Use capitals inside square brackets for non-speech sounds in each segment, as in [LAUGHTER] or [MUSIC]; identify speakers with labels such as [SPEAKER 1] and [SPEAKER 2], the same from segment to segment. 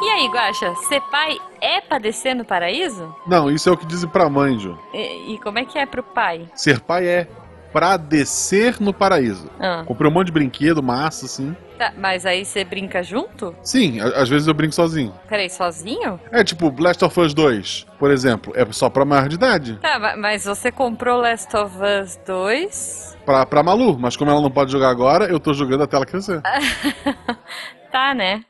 [SPEAKER 1] E aí, Guaxa, ser pai é padecer no paraíso?
[SPEAKER 2] Não, isso é o que dizem pra mãe, Ju.
[SPEAKER 1] E, e como é que é pro pai?
[SPEAKER 2] Ser pai é pra descer no paraíso.
[SPEAKER 1] Ah,
[SPEAKER 2] Comprei um monte de brinquedo, massa, assim.
[SPEAKER 1] tá, mas aí você brinca junto?
[SPEAKER 2] Sim, a- às vezes eu brinco sozinho.
[SPEAKER 1] Peraí, sozinho?
[SPEAKER 2] É tipo, Last of Us 2, por exemplo, é só pra maior de idade.
[SPEAKER 1] Tá, ma- mas você comprou Last of Us 2?
[SPEAKER 2] Pra, pra Malu, mas como ela não pode jogar agora, eu tô jogando até ela crescer. [LAUGHS]
[SPEAKER 1] Tá, né?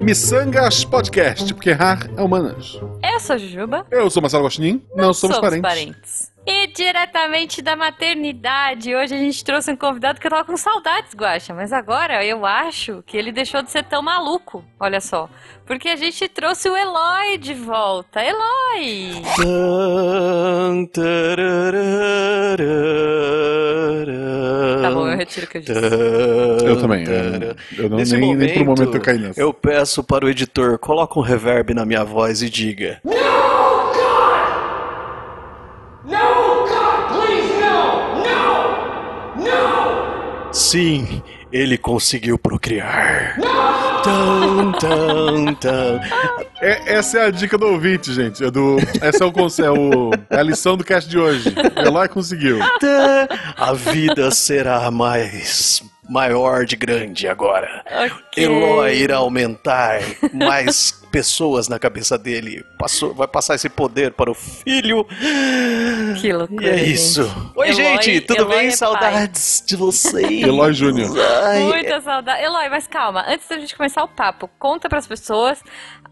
[SPEAKER 2] Missangas Podcast, porque errar é humanas.
[SPEAKER 1] Eu sou a Jujuba.
[SPEAKER 2] Eu sou Marcelo Gostin, não, somos, parentes.
[SPEAKER 1] E diretamente da maternidade, hoje a gente trouxe um convidado que eu tava com saudades, Guaxa, mas agora eu acho que ele deixou de ser tão maluco, olha só. Porque a gente trouxe o Eloy de volta. Eloy! Tá bom, eu retiro o que eu disse.
[SPEAKER 2] Eu também. Eu, eu não,
[SPEAKER 3] Nesse
[SPEAKER 2] nem, nem por um
[SPEAKER 3] momento,
[SPEAKER 2] momento eu caí nessa.
[SPEAKER 3] Eu peço para o editor, coloca um reverb na minha voz e diga.
[SPEAKER 4] No, God, please, no! No! No!
[SPEAKER 3] Sim, ele conseguiu procriar. Tan, tan, tan.
[SPEAKER 2] É- essa é a dica do ouvinte, gente. É do, essa é, o, conce- é, o, é a lição do cast de hoje. Eloy conseguiu.
[SPEAKER 3] A vida será mais maior de grande agora.
[SPEAKER 1] Ok.
[SPEAKER 3] Eloy irá aumentar mais pessoas na cabeça dele. Passou, vai passar esse poder para o filho.
[SPEAKER 1] Que loucura,
[SPEAKER 3] E é
[SPEAKER 1] gente.
[SPEAKER 3] isso. Oi,
[SPEAKER 1] Eloy-
[SPEAKER 3] gente, tudo
[SPEAKER 1] Eloy
[SPEAKER 3] bem?
[SPEAKER 1] é
[SPEAKER 3] Saudades de vocês.
[SPEAKER 2] Eloy Júnior.
[SPEAKER 1] Muita saudade. Eloy, mas calma, antes da gente começar o papo, conta pras pessoas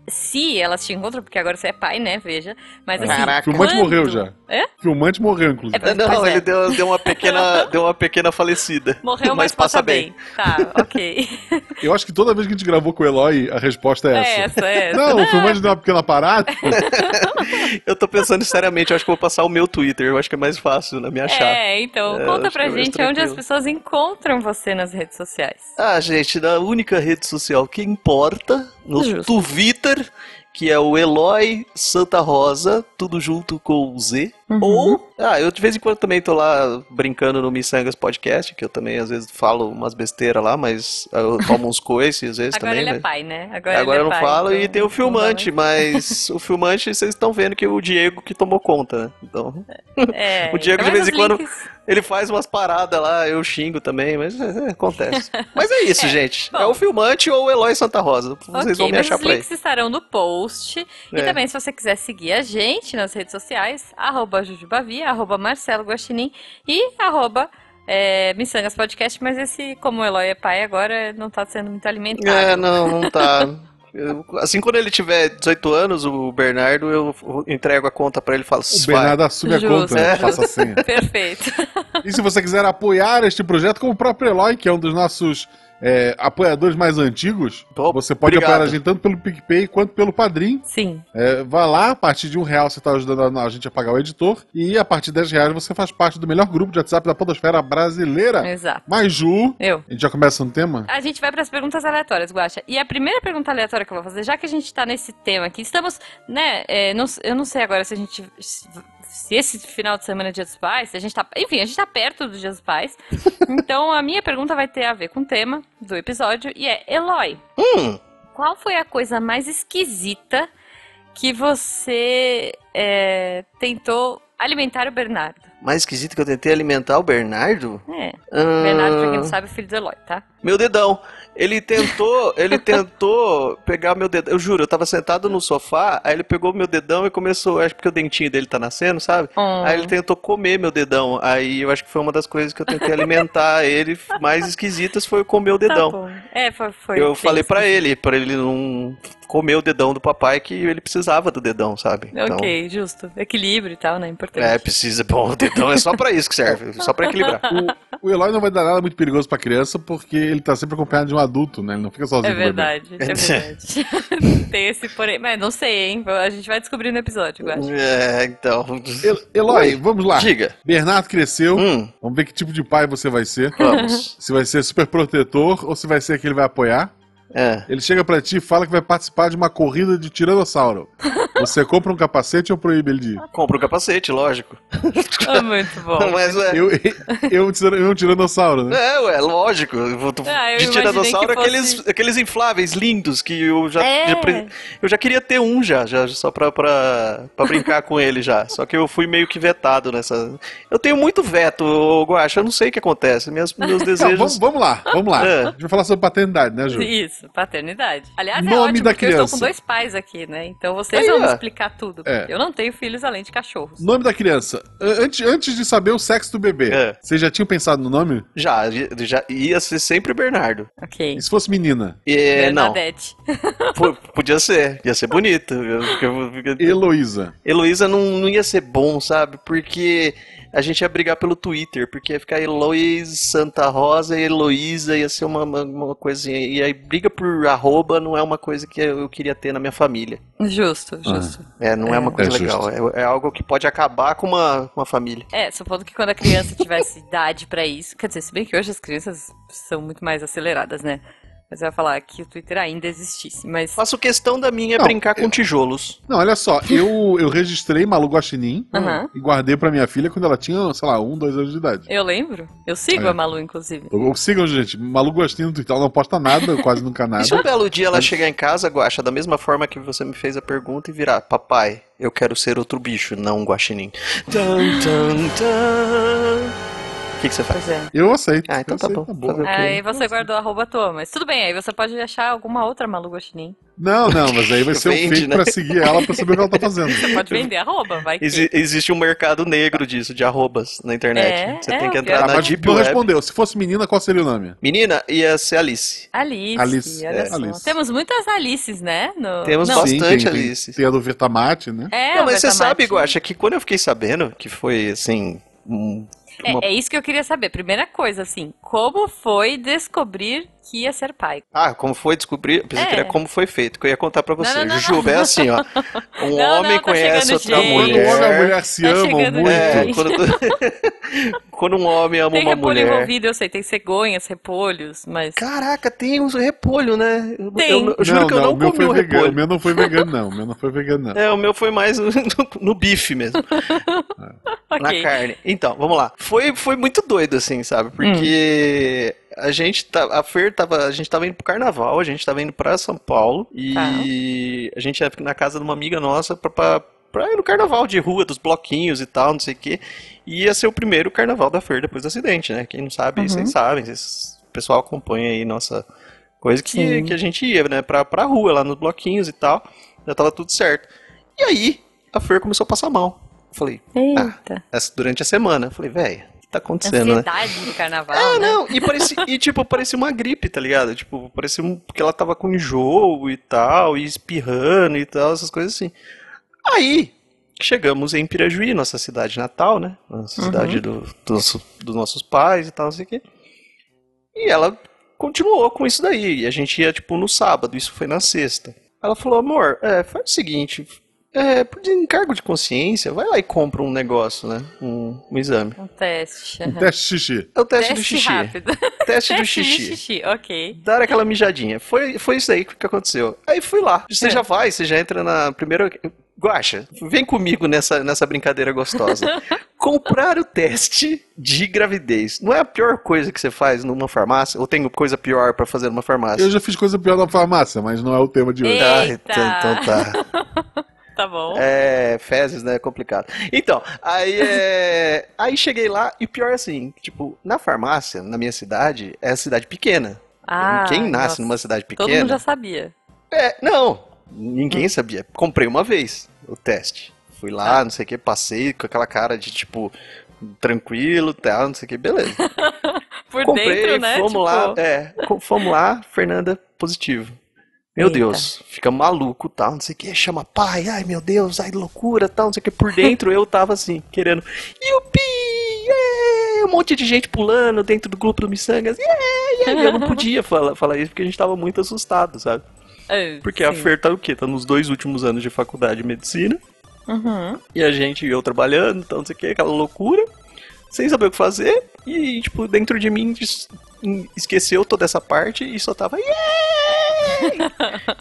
[SPEAKER 1] se elas te encontram, porque agora você é pai, né? Veja. Mas assim.
[SPEAKER 3] Caraca.
[SPEAKER 2] Filmante
[SPEAKER 1] quando-
[SPEAKER 2] morreu já.
[SPEAKER 1] É?
[SPEAKER 2] Filmante morreu, inclusive.
[SPEAKER 1] É,
[SPEAKER 3] Não,
[SPEAKER 1] Pois é.
[SPEAKER 3] ele deu, deu uma pequena, [LAUGHS] deu uma pequena falecida.
[SPEAKER 1] Morreu, mas, passa bem. Tá, ok. [LAUGHS]
[SPEAKER 2] Eu acho que toda vez que a gente gravou com o Eloy, a resposta é essa.
[SPEAKER 1] É essa, é essa.
[SPEAKER 2] Não, o filmante deu uma pequena parada. [LAUGHS]
[SPEAKER 3] Eu tô pensando seriamente, eu acho que eu vou passar o meu Twitter, eu acho que é mais fácil na minha chave.
[SPEAKER 1] É, então,
[SPEAKER 3] É,
[SPEAKER 1] conta pra
[SPEAKER 3] é
[SPEAKER 1] gente onde as pessoas encontram você nas redes sociais.
[SPEAKER 3] Ah, gente, na única rede social que importa, no
[SPEAKER 1] Justo.
[SPEAKER 3] Twitter, que é o Eloy Santa Rosa, tudo junto com o Z.
[SPEAKER 1] Uhum.
[SPEAKER 3] Ou, ah, eu de vez em quando também tô lá brincando no Missangas Podcast, que eu também às vezes falo umas besteiras lá, mas eu tomo uns [LAUGHS] coices às vezes
[SPEAKER 1] Agora
[SPEAKER 3] também.
[SPEAKER 1] ele é pai, né? Agora,
[SPEAKER 3] Agora
[SPEAKER 1] ele
[SPEAKER 3] eu
[SPEAKER 1] é
[SPEAKER 3] não
[SPEAKER 1] pai,
[SPEAKER 3] falo
[SPEAKER 1] então
[SPEAKER 3] e tem o
[SPEAKER 1] não
[SPEAKER 3] filmante, mas o filmante vocês estão vendo que o Diego que tomou conta, né? Então,
[SPEAKER 1] mais. É, [LAUGHS]
[SPEAKER 3] O Diego, de
[SPEAKER 1] mas
[SPEAKER 3] vez em
[SPEAKER 1] os
[SPEAKER 3] quando,
[SPEAKER 1] links-
[SPEAKER 3] ele faz umas paradas lá, eu xingo também, mas é, é, acontece. [LAUGHS] Mas é isso, gente.
[SPEAKER 1] bom.
[SPEAKER 3] É o filmante ou o Eloy Santa Rosa. Vocês
[SPEAKER 1] Ok,
[SPEAKER 3] vão me achar
[SPEAKER 1] os
[SPEAKER 3] por aí.
[SPEAKER 1] links estarão no post. E
[SPEAKER 3] É.
[SPEAKER 1] também, se você quiser seguir a gente nas redes sociais, arroba Jujubavi, arroba Marcelo Guaxinim e arroba é, Missangas Podcast, mas esse, como o Eloy é pai, agora não tá sendo muito alimentado.
[SPEAKER 3] É, não, não tá. Eu- [LAUGHS] assim, quando ele tiver 18 anos, o Bernardo, eu entrego a conta pra ele e falo,
[SPEAKER 2] O. Bernardo assume a
[SPEAKER 1] Justo,
[SPEAKER 2] conta, né?
[SPEAKER 3] justo.
[SPEAKER 2] Faça a senha. [LAUGHS]
[SPEAKER 1] Perfeito.
[SPEAKER 2] E se você quiser apoiar este projeto, como o próprio Eloy, que é um dos nossos é, apoiadores mais antigos,
[SPEAKER 3] Pô,
[SPEAKER 2] você pode
[SPEAKER 3] obrigado.
[SPEAKER 2] apoiar a gente tanto pelo PicPay quanto pelo Padrim.
[SPEAKER 1] Sim.
[SPEAKER 2] É, vá lá, a partir de um real você está ajudando a, gente a pagar o editor. E a partir de 10 reais você faz parte do melhor grupo de WhatsApp da podosfera brasileira.
[SPEAKER 1] Exato.
[SPEAKER 2] Mas, Ju,
[SPEAKER 1] Eu.
[SPEAKER 2] a gente já começa no tema?
[SPEAKER 1] A gente vai para as perguntas aleatórias, Guaxa. E a primeira pergunta aleatória que eu vou fazer, já que a gente tá nesse tema aqui, estamos, né, é, não- eu não sei agora se a gente, se esse final de semana é Dia dos Pais, a gente tá, enfim, a gente tá perto do Dia dos Pais. [LAUGHS] então a minha pergunta vai ter a ver com o tema do episódio e é, Eloy,
[SPEAKER 3] Hum,
[SPEAKER 1] qual foi a coisa mais esquisita que você é, tentou alimentar o Bernardo?
[SPEAKER 3] Mais esquisito que eu tentei alimentar o Bernardo?
[SPEAKER 1] É,
[SPEAKER 3] Ah,
[SPEAKER 1] Bernardo, pra quem não sabe, é filho do Eloy, tá?
[SPEAKER 3] Meu dedão. Ele tentou, ele tentou pegar meu dedão. Eu juro, eu tava sentado no sofá, aí ele pegou meu dedão e começou, acho que o dentinho dele tá nascendo, sabe?
[SPEAKER 1] Hum.
[SPEAKER 3] Aí ele tentou comer meu dedão. Aí eu acho que foi uma das coisas que eu tentei alimentar [LAUGHS] ele mais esquisitas foi comer o
[SPEAKER 1] Tá
[SPEAKER 3] dedão.
[SPEAKER 1] bom. É, foi, foi
[SPEAKER 3] eu falei pra
[SPEAKER 1] esquisito.
[SPEAKER 3] ele, pra ele não comer o dedão do papai, que ele precisava do dedão, sabe? Então,
[SPEAKER 1] Ok, justo. Equilíbrio e tal, né? Importante.
[SPEAKER 3] É, precisa. Bom, o dedão é só pra isso que serve, só pra equilibrar.
[SPEAKER 2] O, o Eloy não vai dar nada muito perigoso pra criança porque ele tá sempre acompanhado de um adulto, né? Ele não fica sozinho
[SPEAKER 1] É verdade, [LAUGHS] é verdade. Tem esse porém. Mas não sei, hein? A gente vai descobrir no episódio, eu acho.
[SPEAKER 3] É, então.
[SPEAKER 2] El- Eloy,
[SPEAKER 3] Oi.
[SPEAKER 2] vamos lá.
[SPEAKER 3] Diga.
[SPEAKER 2] Bernardo cresceu.
[SPEAKER 3] Hum,
[SPEAKER 2] Vamos ver que tipo de pai você vai ser.
[SPEAKER 3] vamos.
[SPEAKER 2] Se vai ser super protetor ou se vai ser aquele que vai apoiar.
[SPEAKER 3] É.
[SPEAKER 2] Ele chega pra ti e fala que vai participar de uma corrida de tiranossauro. Você compra um capacete ou proíbe ele de ir?
[SPEAKER 3] Compra o capacete, lógico.
[SPEAKER 1] É muito bom. [LAUGHS]
[SPEAKER 3] Mas é.
[SPEAKER 2] Eu, eu, um eu um tiranossauro, né?
[SPEAKER 3] É, ué, lógico.
[SPEAKER 1] Ah,
[SPEAKER 3] de tiranossauro,
[SPEAKER 1] fosse-
[SPEAKER 3] aqueles, aqueles infláveis lindos que eu já,
[SPEAKER 1] É.
[SPEAKER 3] já pre- Eu já queria ter um já, já só pra, pra, pra brincar com ele já. Só que eu fui meio que vetado nessa. Eu tenho muito veto, ô, Guaxa, eu não sei o que acontece. Minhas, meus
[SPEAKER 2] Não,
[SPEAKER 3] desejos.
[SPEAKER 2] vamos, vamos lá, vamos lá.
[SPEAKER 3] É.
[SPEAKER 2] A gente vai falar sobre paternidade, né, Ju?
[SPEAKER 1] Isso, paternidade. Aliás, é
[SPEAKER 2] Nome
[SPEAKER 1] ótimo,
[SPEAKER 2] da
[SPEAKER 1] porque eu estou
[SPEAKER 2] criança.
[SPEAKER 1] com dois pais aqui, né? Então vocês
[SPEAKER 3] Aí,
[SPEAKER 1] vão me
[SPEAKER 3] ó.
[SPEAKER 1] explicar tudo.
[SPEAKER 2] É.
[SPEAKER 1] Eu não tenho filhos além de cachorros.
[SPEAKER 2] Nome da criança. Antes, antes de saber o sexo do bebê,
[SPEAKER 3] É.
[SPEAKER 2] vocês já tinham pensado no nome?
[SPEAKER 3] Já, já ia ser sempre Bernardo.
[SPEAKER 1] Ok.
[SPEAKER 2] E se fosse menina?
[SPEAKER 3] E, não,
[SPEAKER 1] Bernadette. [LAUGHS]
[SPEAKER 3] po- podia ser, ia ser bonito.
[SPEAKER 2] Heloísa.
[SPEAKER 3] Heloísa não, não ia ser bom, sabe? Porque a gente ia brigar pelo Twitter, porque ia ficar Heloís Santa Rosa e Heloísa, ia ser uma, uma, uma coisinha. E aí, briga por arroba não é uma coisa que eu queria ter na minha família.
[SPEAKER 1] Justo, justo.
[SPEAKER 3] É, não é, uma coisa
[SPEAKER 2] É
[SPEAKER 3] legal. É, é algo que pode acabar com uma, uma família.
[SPEAKER 1] É, supondo que quando a criança tivesse [LAUGHS] idade pra isso. Quer dizer, se bem que hoje as crianças são muito mais aceleradas, né? Mas eu ia falar que o Twitter ainda existisse. Mas.
[SPEAKER 3] Faço questão da minha
[SPEAKER 2] Não,
[SPEAKER 3] brincar com tijolos.
[SPEAKER 2] Não, olha só, eu, eu registrei Malu Guaxinim
[SPEAKER 1] Aham.
[SPEAKER 2] e guardei pra minha filha quando ela tinha, sei lá, um, dois anos de idade.
[SPEAKER 1] Eu lembro. Eu sigo
[SPEAKER 2] É.
[SPEAKER 1] a Malu, inclusive.
[SPEAKER 2] Eu, eu- sigam, gente, Malu Guaxinim no Twitter, ela não posta nada, quase nunca [LAUGHS] nada.
[SPEAKER 3] Se um belo dia ela chegar em casa, Guaxa, da mesma forma que você me fez a pergunta e virar, papai, eu quero ser outro bicho, não um guaxinim. Tan, tan, tan. O que, que você faz?
[SPEAKER 1] É.
[SPEAKER 2] Eu aceito.
[SPEAKER 3] Ah, então
[SPEAKER 2] eu
[SPEAKER 3] tá
[SPEAKER 2] aceito,
[SPEAKER 3] bom. o quê?
[SPEAKER 1] Aí você guardou a arroba à toa, mas tudo bem, aí você pode achar alguma outra Malu Guaxinim.
[SPEAKER 2] Não, não, mas aí vai [LAUGHS] ser um
[SPEAKER 3] Vende,
[SPEAKER 2] fake
[SPEAKER 3] né?
[SPEAKER 2] pra seguir ela pra saber o que ela tá fazendo.
[SPEAKER 1] Você pode vender arroba, vai que...
[SPEAKER 3] Exi- existe um mercado negro disso, de arrobas na internet.
[SPEAKER 1] É,
[SPEAKER 3] você
[SPEAKER 1] é,
[SPEAKER 3] tem que entrar
[SPEAKER 2] Ah,
[SPEAKER 3] na Deep
[SPEAKER 2] não
[SPEAKER 3] Web.
[SPEAKER 2] respondeu. Se fosse menina, qual seria o nome?
[SPEAKER 3] Menina, ia ser Alice.
[SPEAKER 1] Alice,
[SPEAKER 2] Alice,
[SPEAKER 1] olha
[SPEAKER 2] é,
[SPEAKER 1] só.
[SPEAKER 2] Alice.
[SPEAKER 1] Temos muitas Alices, né? No...
[SPEAKER 3] Temos
[SPEAKER 1] Não,
[SPEAKER 3] bastante.
[SPEAKER 2] tem, tem,
[SPEAKER 3] Alice.
[SPEAKER 2] tem a do Vertamate, né?
[SPEAKER 1] É,
[SPEAKER 3] não, mas você sabe, Guaxa, que quando eu fiquei sabendo que foi, assim... um- uma-
[SPEAKER 1] É, é isso que eu queria saber. Primeira coisa, assim, como foi descobrir que ia ser pai?
[SPEAKER 3] Ah, como foi descobrir? Eu pensei que
[SPEAKER 1] É.
[SPEAKER 3] era como foi feito, que eu ia contar pra você.
[SPEAKER 1] não, não,
[SPEAKER 3] Jujuba, é assim, ó. [LAUGHS] Um
[SPEAKER 1] Não,
[SPEAKER 3] homem
[SPEAKER 1] não, tá
[SPEAKER 3] conhece outra
[SPEAKER 1] gente.
[SPEAKER 2] Quando o homem e a
[SPEAKER 3] mulher.
[SPEAKER 2] mulher se
[SPEAKER 1] Tá
[SPEAKER 2] amam muito.
[SPEAKER 3] É, quando, [LAUGHS] quando um homem ama
[SPEAKER 1] Tem
[SPEAKER 3] uma
[SPEAKER 1] repolho
[SPEAKER 3] mulher.
[SPEAKER 1] envolvido, eu sei, tem cegonhas, repolhos, mas...
[SPEAKER 3] Caraca, tem uns repolho, né? Eu,
[SPEAKER 1] Tem.
[SPEAKER 3] eu- eu juro que eu não
[SPEAKER 2] o meu
[SPEAKER 3] comi
[SPEAKER 2] foi
[SPEAKER 3] o
[SPEAKER 2] vegano. O
[SPEAKER 3] repolho.
[SPEAKER 2] meu não foi vegano, não. O meu não foi vegano, não.
[SPEAKER 3] É, o meu foi mais [LAUGHS] no, no bife mesmo, na
[SPEAKER 1] Ok.
[SPEAKER 3] carne. Então, vamos lá. Foi, foi muito doido, assim, sabe? Porque a gente tá, a Fer tava, a gente tava indo pro carnaval, a gente tava indo pra São Paulo e a gente ia na casa de uma amiga nossa pra, pra, pra ir no carnaval de rua, dos bloquinhos e tal, não sei o quê. E ia ser o primeiro carnaval da Fer depois do acidente, né? Quem não sabe,
[SPEAKER 1] Uhum.
[SPEAKER 3] vocês sabem, vocês- o pessoal acompanha aí nossa coisa que,
[SPEAKER 1] Sim.
[SPEAKER 3] que a gente ia, né? Pra, pra rua, lá nos bloquinhos e tal. Já tava tudo certo. E aí, a Fer começou a passar mal. Eu Falei, essa- durante a semana. Eu falei, velho, tá acontecendo, né?
[SPEAKER 1] Do carnaval,
[SPEAKER 3] Ah,
[SPEAKER 1] né?
[SPEAKER 3] não, e, parecia, e tipo, parecia uma gripe, tá ligado? Tipo, parecia um, que ela tava com enjoo e tal, e espirrando e tal, essas coisas assim. Aí, chegamos em Pirajuí, nossa cidade natal, né? Nossa
[SPEAKER 1] Uhum.
[SPEAKER 3] cidade do, do nosso- dos nossos pais e tal, não sei o quê. E ela continuou com isso daí, e a gente ia, tipo, no sábado, isso foi na sexta. Ela falou, amor, é, faz o seguinte, é, por encargo de consciência, vai lá e compra um negócio, né? Um, um exame.
[SPEAKER 1] Um teste.
[SPEAKER 2] Um teste xixi.
[SPEAKER 3] É o teste, do
[SPEAKER 1] Teste
[SPEAKER 3] xixi.
[SPEAKER 1] rápido. [LAUGHS]
[SPEAKER 3] Teste do
[SPEAKER 1] Teste de
[SPEAKER 3] xixi.
[SPEAKER 1] xixi, ok.
[SPEAKER 3] Dar aquela mijadinha. Foi, foi isso aí que aconteceu. Aí fui lá. Você
[SPEAKER 1] É.
[SPEAKER 3] já vai, você já entra na primeira. Guaxa, vem comigo nessa, nessa brincadeira gostosa. [LAUGHS] Comprar o teste de gravidez. Não é a pior coisa que você faz numa farmácia? Ou tem coisa pior pra fazer numa farmácia?
[SPEAKER 2] Eu já fiz coisa pior na farmácia, mas não é o tema de hoje.
[SPEAKER 3] Ah,
[SPEAKER 1] Eita.
[SPEAKER 3] então, então tá. [LAUGHS]
[SPEAKER 1] Tá bom.
[SPEAKER 3] É, fezes, né? É complicado. Então, aí é. [LAUGHS] Aí cheguei lá e o pior é assim, tipo, na farmácia, na minha cidade, é cidade pequena.
[SPEAKER 1] Ah,
[SPEAKER 3] Quem nasce
[SPEAKER 1] nossa.
[SPEAKER 3] numa cidade
[SPEAKER 1] Todo mundo
[SPEAKER 3] pequena.
[SPEAKER 1] já sabia.
[SPEAKER 3] É, não, ninguém sabia. Comprei uma vez o teste. Fui lá,
[SPEAKER 1] Tá.
[SPEAKER 3] não sei o que, passei com aquela cara de tipo, tranquilo, tal, não sei o que, beleza. [LAUGHS]
[SPEAKER 1] Por
[SPEAKER 3] Comprei,
[SPEAKER 1] dentro, né?
[SPEAKER 3] fomos
[SPEAKER 1] tipo,
[SPEAKER 3] lá, é, fomos lá, Fernanda, positivo. Meu
[SPEAKER 1] Eita.
[SPEAKER 3] Deus, fica maluco, tal, não sei o que, chama pai, ai meu Deus, ai loucura, tal, não sei o que. Por dentro eu tava assim, querendo, yupi, yeah! um monte de gente pulando dentro do grupo do Missangas, yeah, yeah! Eu não podia falar, falar isso porque a gente tava muito assustado, sabe?
[SPEAKER 1] é,
[SPEAKER 3] Porque a
[SPEAKER 1] sim.
[SPEAKER 3] Fer tá o quê? Tá nos dois últimos anos de faculdade de medicina.
[SPEAKER 1] Uhum.
[SPEAKER 3] E a gente eu trabalhando, então não sei o que, aquela loucura. Sem saber o que fazer. E, tipo, dentro de mim esqueceu toda essa parte e só tava. [LAUGHS]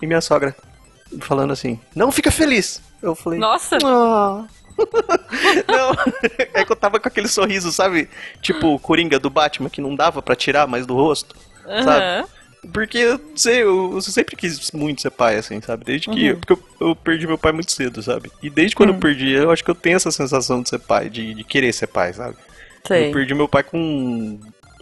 [SPEAKER 3] E minha sogra falando assim, não fica feliz. Eu falei,
[SPEAKER 1] Nossa!
[SPEAKER 3] ah. [LAUGHS] não, é que eu tava com aquele sorriso, sabe? Tipo o Coringa do Batman, que não dava pra tirar mais do rosto. sabe?
[SPEAKER 1] Aham.
[SPEAKER 3] Porque, eu sei, eu, eu sempre quis muito ser pai, assim, sabe? Desde que porque eu, eu perdi meu pai muito cedo, sabe? E desde quando eu perdi, eu acho que eu tenho essa sensação de ser pai, de, de querer ser pai, sabe?
[SPEAKER 1] Sei.
[SPEAKER 3] Eu perdi meu pai com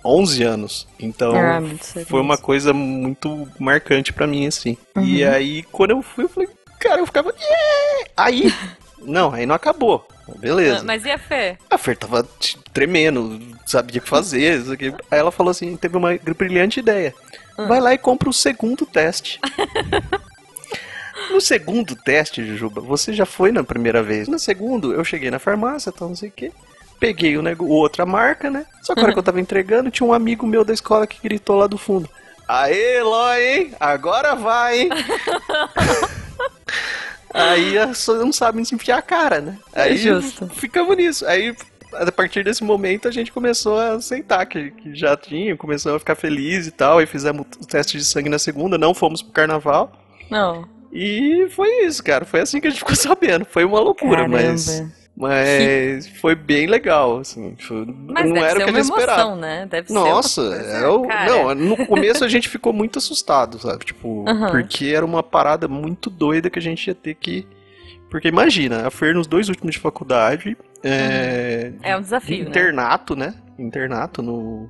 [SPEAKER 3] 11 anos. Então,
[SPEAKER 1] Ah,
[SPEAKER 3] foi uma coisa muito marcante pra mim, assim. E aí, quando eu fui, eu falei, cara, eu ficava. "Yeah!" Aí. [LAUGHS] Não, aí não acabou. Beleza.
[SPEAKER 1] Ah, Mas e a fé?
[SPEAKER 3] A Fer tava tremendo, sabia o que fazer. isso aqui. Aí ela falou assim: teve uma brilhante ideia. Vai lá e compra o segundo teste. [LAUGHS] no segundo teste, Jujuba, você já foi na primeira vez. No segundo, eu cheguei na farmácia, tal, não sei o quê. Peguei o nego... outra marca, né? Só que a hora que eu tava entregando, tinha um amigo meu da escola que gritou lá do fundo. Aê, Eloy, hein? Agora vai, hein? [LAUGHS] Aí a pessoa não sabe se enfiar a cara, né? Aí
[SPEAKER 1] justo.
[SPEAKER 3] ficamos nisso. Aí, a partir desse momento, a gente começou a aceitar que, que já tinha, começou a ficar feliz e tal. Aí fizemos o teste de sangue na segunda, não fomos pro carnaval.
[SPEAKER 1] Não.
[SPEAKER 3] E foi isso, cara. Foi assim que a gente ficou sabendo. Foi uma loucura,
[SPEAKER 1] Caramba.
[SPEAKER 3] mas. Mas foi bem legal, assim. Foi-
[SPEAKER 1] Mas
[SPEAKER 3] não era o que a gente
[SPEAKER 1] emoção,
[SPEAKER 3] esperava.
[SPEAKER 1] né? Deve
[SPEAKER 3] Nossa,
[SPEAKER 1] coisa,
[SPEAKER 3] é o- não, no começo a gente ficou muito assustado, sabe? Tipo,
[SPEAKER 1] Aham.
[SPEAKER 3] porque era uma parada muito doida que a gente ia ter que. Porque imagina, a Fer nos dois últimos de faculdade, é,
[SPEAKER 1] É um desafio, né?
[SPEAKER 3] internato, né? Internato no.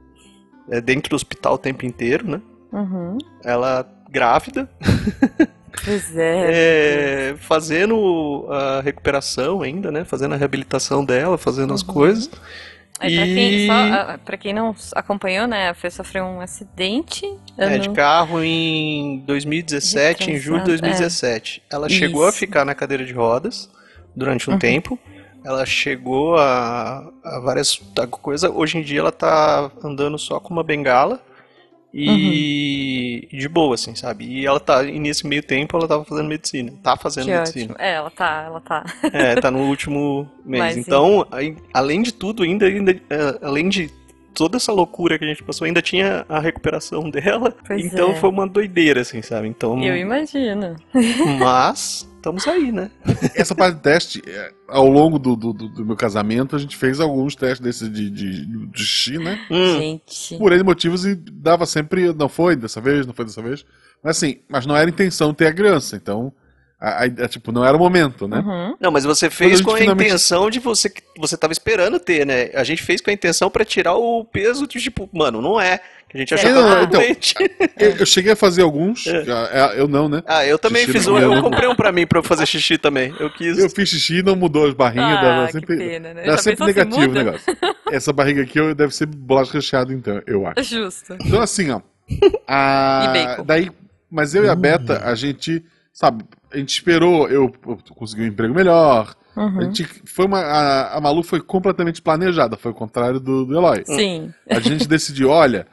[SPEAKER 3] É dentro do hospital o tempo inteiro, né?
[SPEAKER 1] Uhum.
[SPEAKER 3] Ela grávida, [LAUGHS]
[SPEAKER 1] Pois é.
[SPEAKER 3] é, fazendo a recuperação ainda, né? Fazendo a reabilitação dela, fazendo
[SPEAKER 1] Uhum.
[SPEAKER 3] as coisas.
[SPEAKER 1] Aí, pra, quem,
[SPEAKER 3] E-
[SPEAKER 1] ah, pra quem não acompanhou, né? A Fê sofreu um acidente.
[SPEAKER 3] É,
[SPEAKER 1] ano-
[SPEAKER 3] de carro em 2017, em julho de
[SPEAKER 1] Retrasado,
[SPEAKER 3] 2017. Ela chegou a
[SPEAKER 1] Isso.
[SPEAKER 3] ficar na cadeira de rodas durante um
[SPEAKER 1] Uhum.
[SPEAKER 3] tempo. Ela chegou a, a várias coisas. Hoje em dia ela tá andando só com uma bengala e, e de boa, assim, sabe? E ela tá, e nesse meio tempo ela tava fazendo medicina. Tá fazendo
[SPEAKER 1] Que
[SPEAKER 3] medicina.
[SPEAKER 1] ótimo. É, ela tá, ela tá.
[SPEAKER 3] É, tá no último [LAUGHS] mês.
[SPEAKER 1] Mas,
[SPEAKER 3] então, aí, além de tudo, ainda, ainda é, além de toda essa loucura que a gente passou, ainda tinha a recuperação [LAUGHS] dela.
[SPEAKER 1] Pois
[SPEAKER 3] então
[SPEAKER 1] é.
[SPEAKER 3] foi uma doideira, assim, sabe? Então,
[SPEAKER 1] Eu imagino.
[SPEAKER 3] mas estamos aí, né? [LAUGHS]
[SPEAKER 2] Essa parte de teste, é, ao longo do, do, do- meu casamento, a gente fez alguns testes desses de, de, de xixi, né?
[SPEAKER 3] Hum,
[SPEAKER 1] Gente.
[SPEAKER 2] Por N motivos e dava sempre, não foi dessa vez, não foi dessa vez. Mas assim, mas não era intenção ter a criança, então, a, a- a- tipo, não era o momento, né?
[SPEAKER 1] Uhum.
[SPEAKER 3] Não, mas você
[SPEAKER 2] a
[SPEAKER 3] fez
[SPEAKER 2] gente
[SPEAKER 3] com a
[SPEAKER 2] finalmente-
[SPEAKER 3] intenção de você que você tava esperando ter, né? A gente fez com a intenção pra tirar o peso de tipo, mano, não é. Que a gente achou
[SPEAKER 1] É,
[SPEAKER 3] que
[SPEAKER 2] não, então. Eu, eu cheguei a fazer alguns,
[SPEAKER 3] É.
[SPEAKER 2] é, eu não, né?
[SPEAKER 3] Ah, eu também
[SPEAKER 2] Xixi
[SPEAKER 3] fiz um, eu
[SPEAKER 2] né?
[SPEAKER 3] comprei um pra mim pra eu fazer xixi também. Eu quis.
[SPEAKER 2] Eu fiz xixi e não mudou as barrinhas,
[SPEAKER 1] Ah,
[SPEAKER 2] dava
[SPEAKER 1] que
[SPEAKER 2] sempre,
[SPEAKER 1] pena, né?
[SPEAKER 2] sempre
[SPEAKER 1] se
[SPEAKER 2] negativo o negócio. Essa barriga aqui eu- deve ser bolacha recheada, então, eu acho.
[SPEAKER 1] Justo.
[SPEAKER 2] Então, assim, ó. a- [LAUGHS]
[SPEAKER 1] E bacon.
[SPEAKER 2] Daí, mas eu e a Beta, a gente, sabe, a gente esperou eu, eu conseguir um emprego melhor. A,
[SPEAKER 1] Uhum.
[SPEAKER 2] gente, foi uma, a, a Malu foi completamente planejada, foi o contrário do, do Eloy.
[SPEAKER 1] Sim.
[SPEAKER 2] A gente decidiu, olha,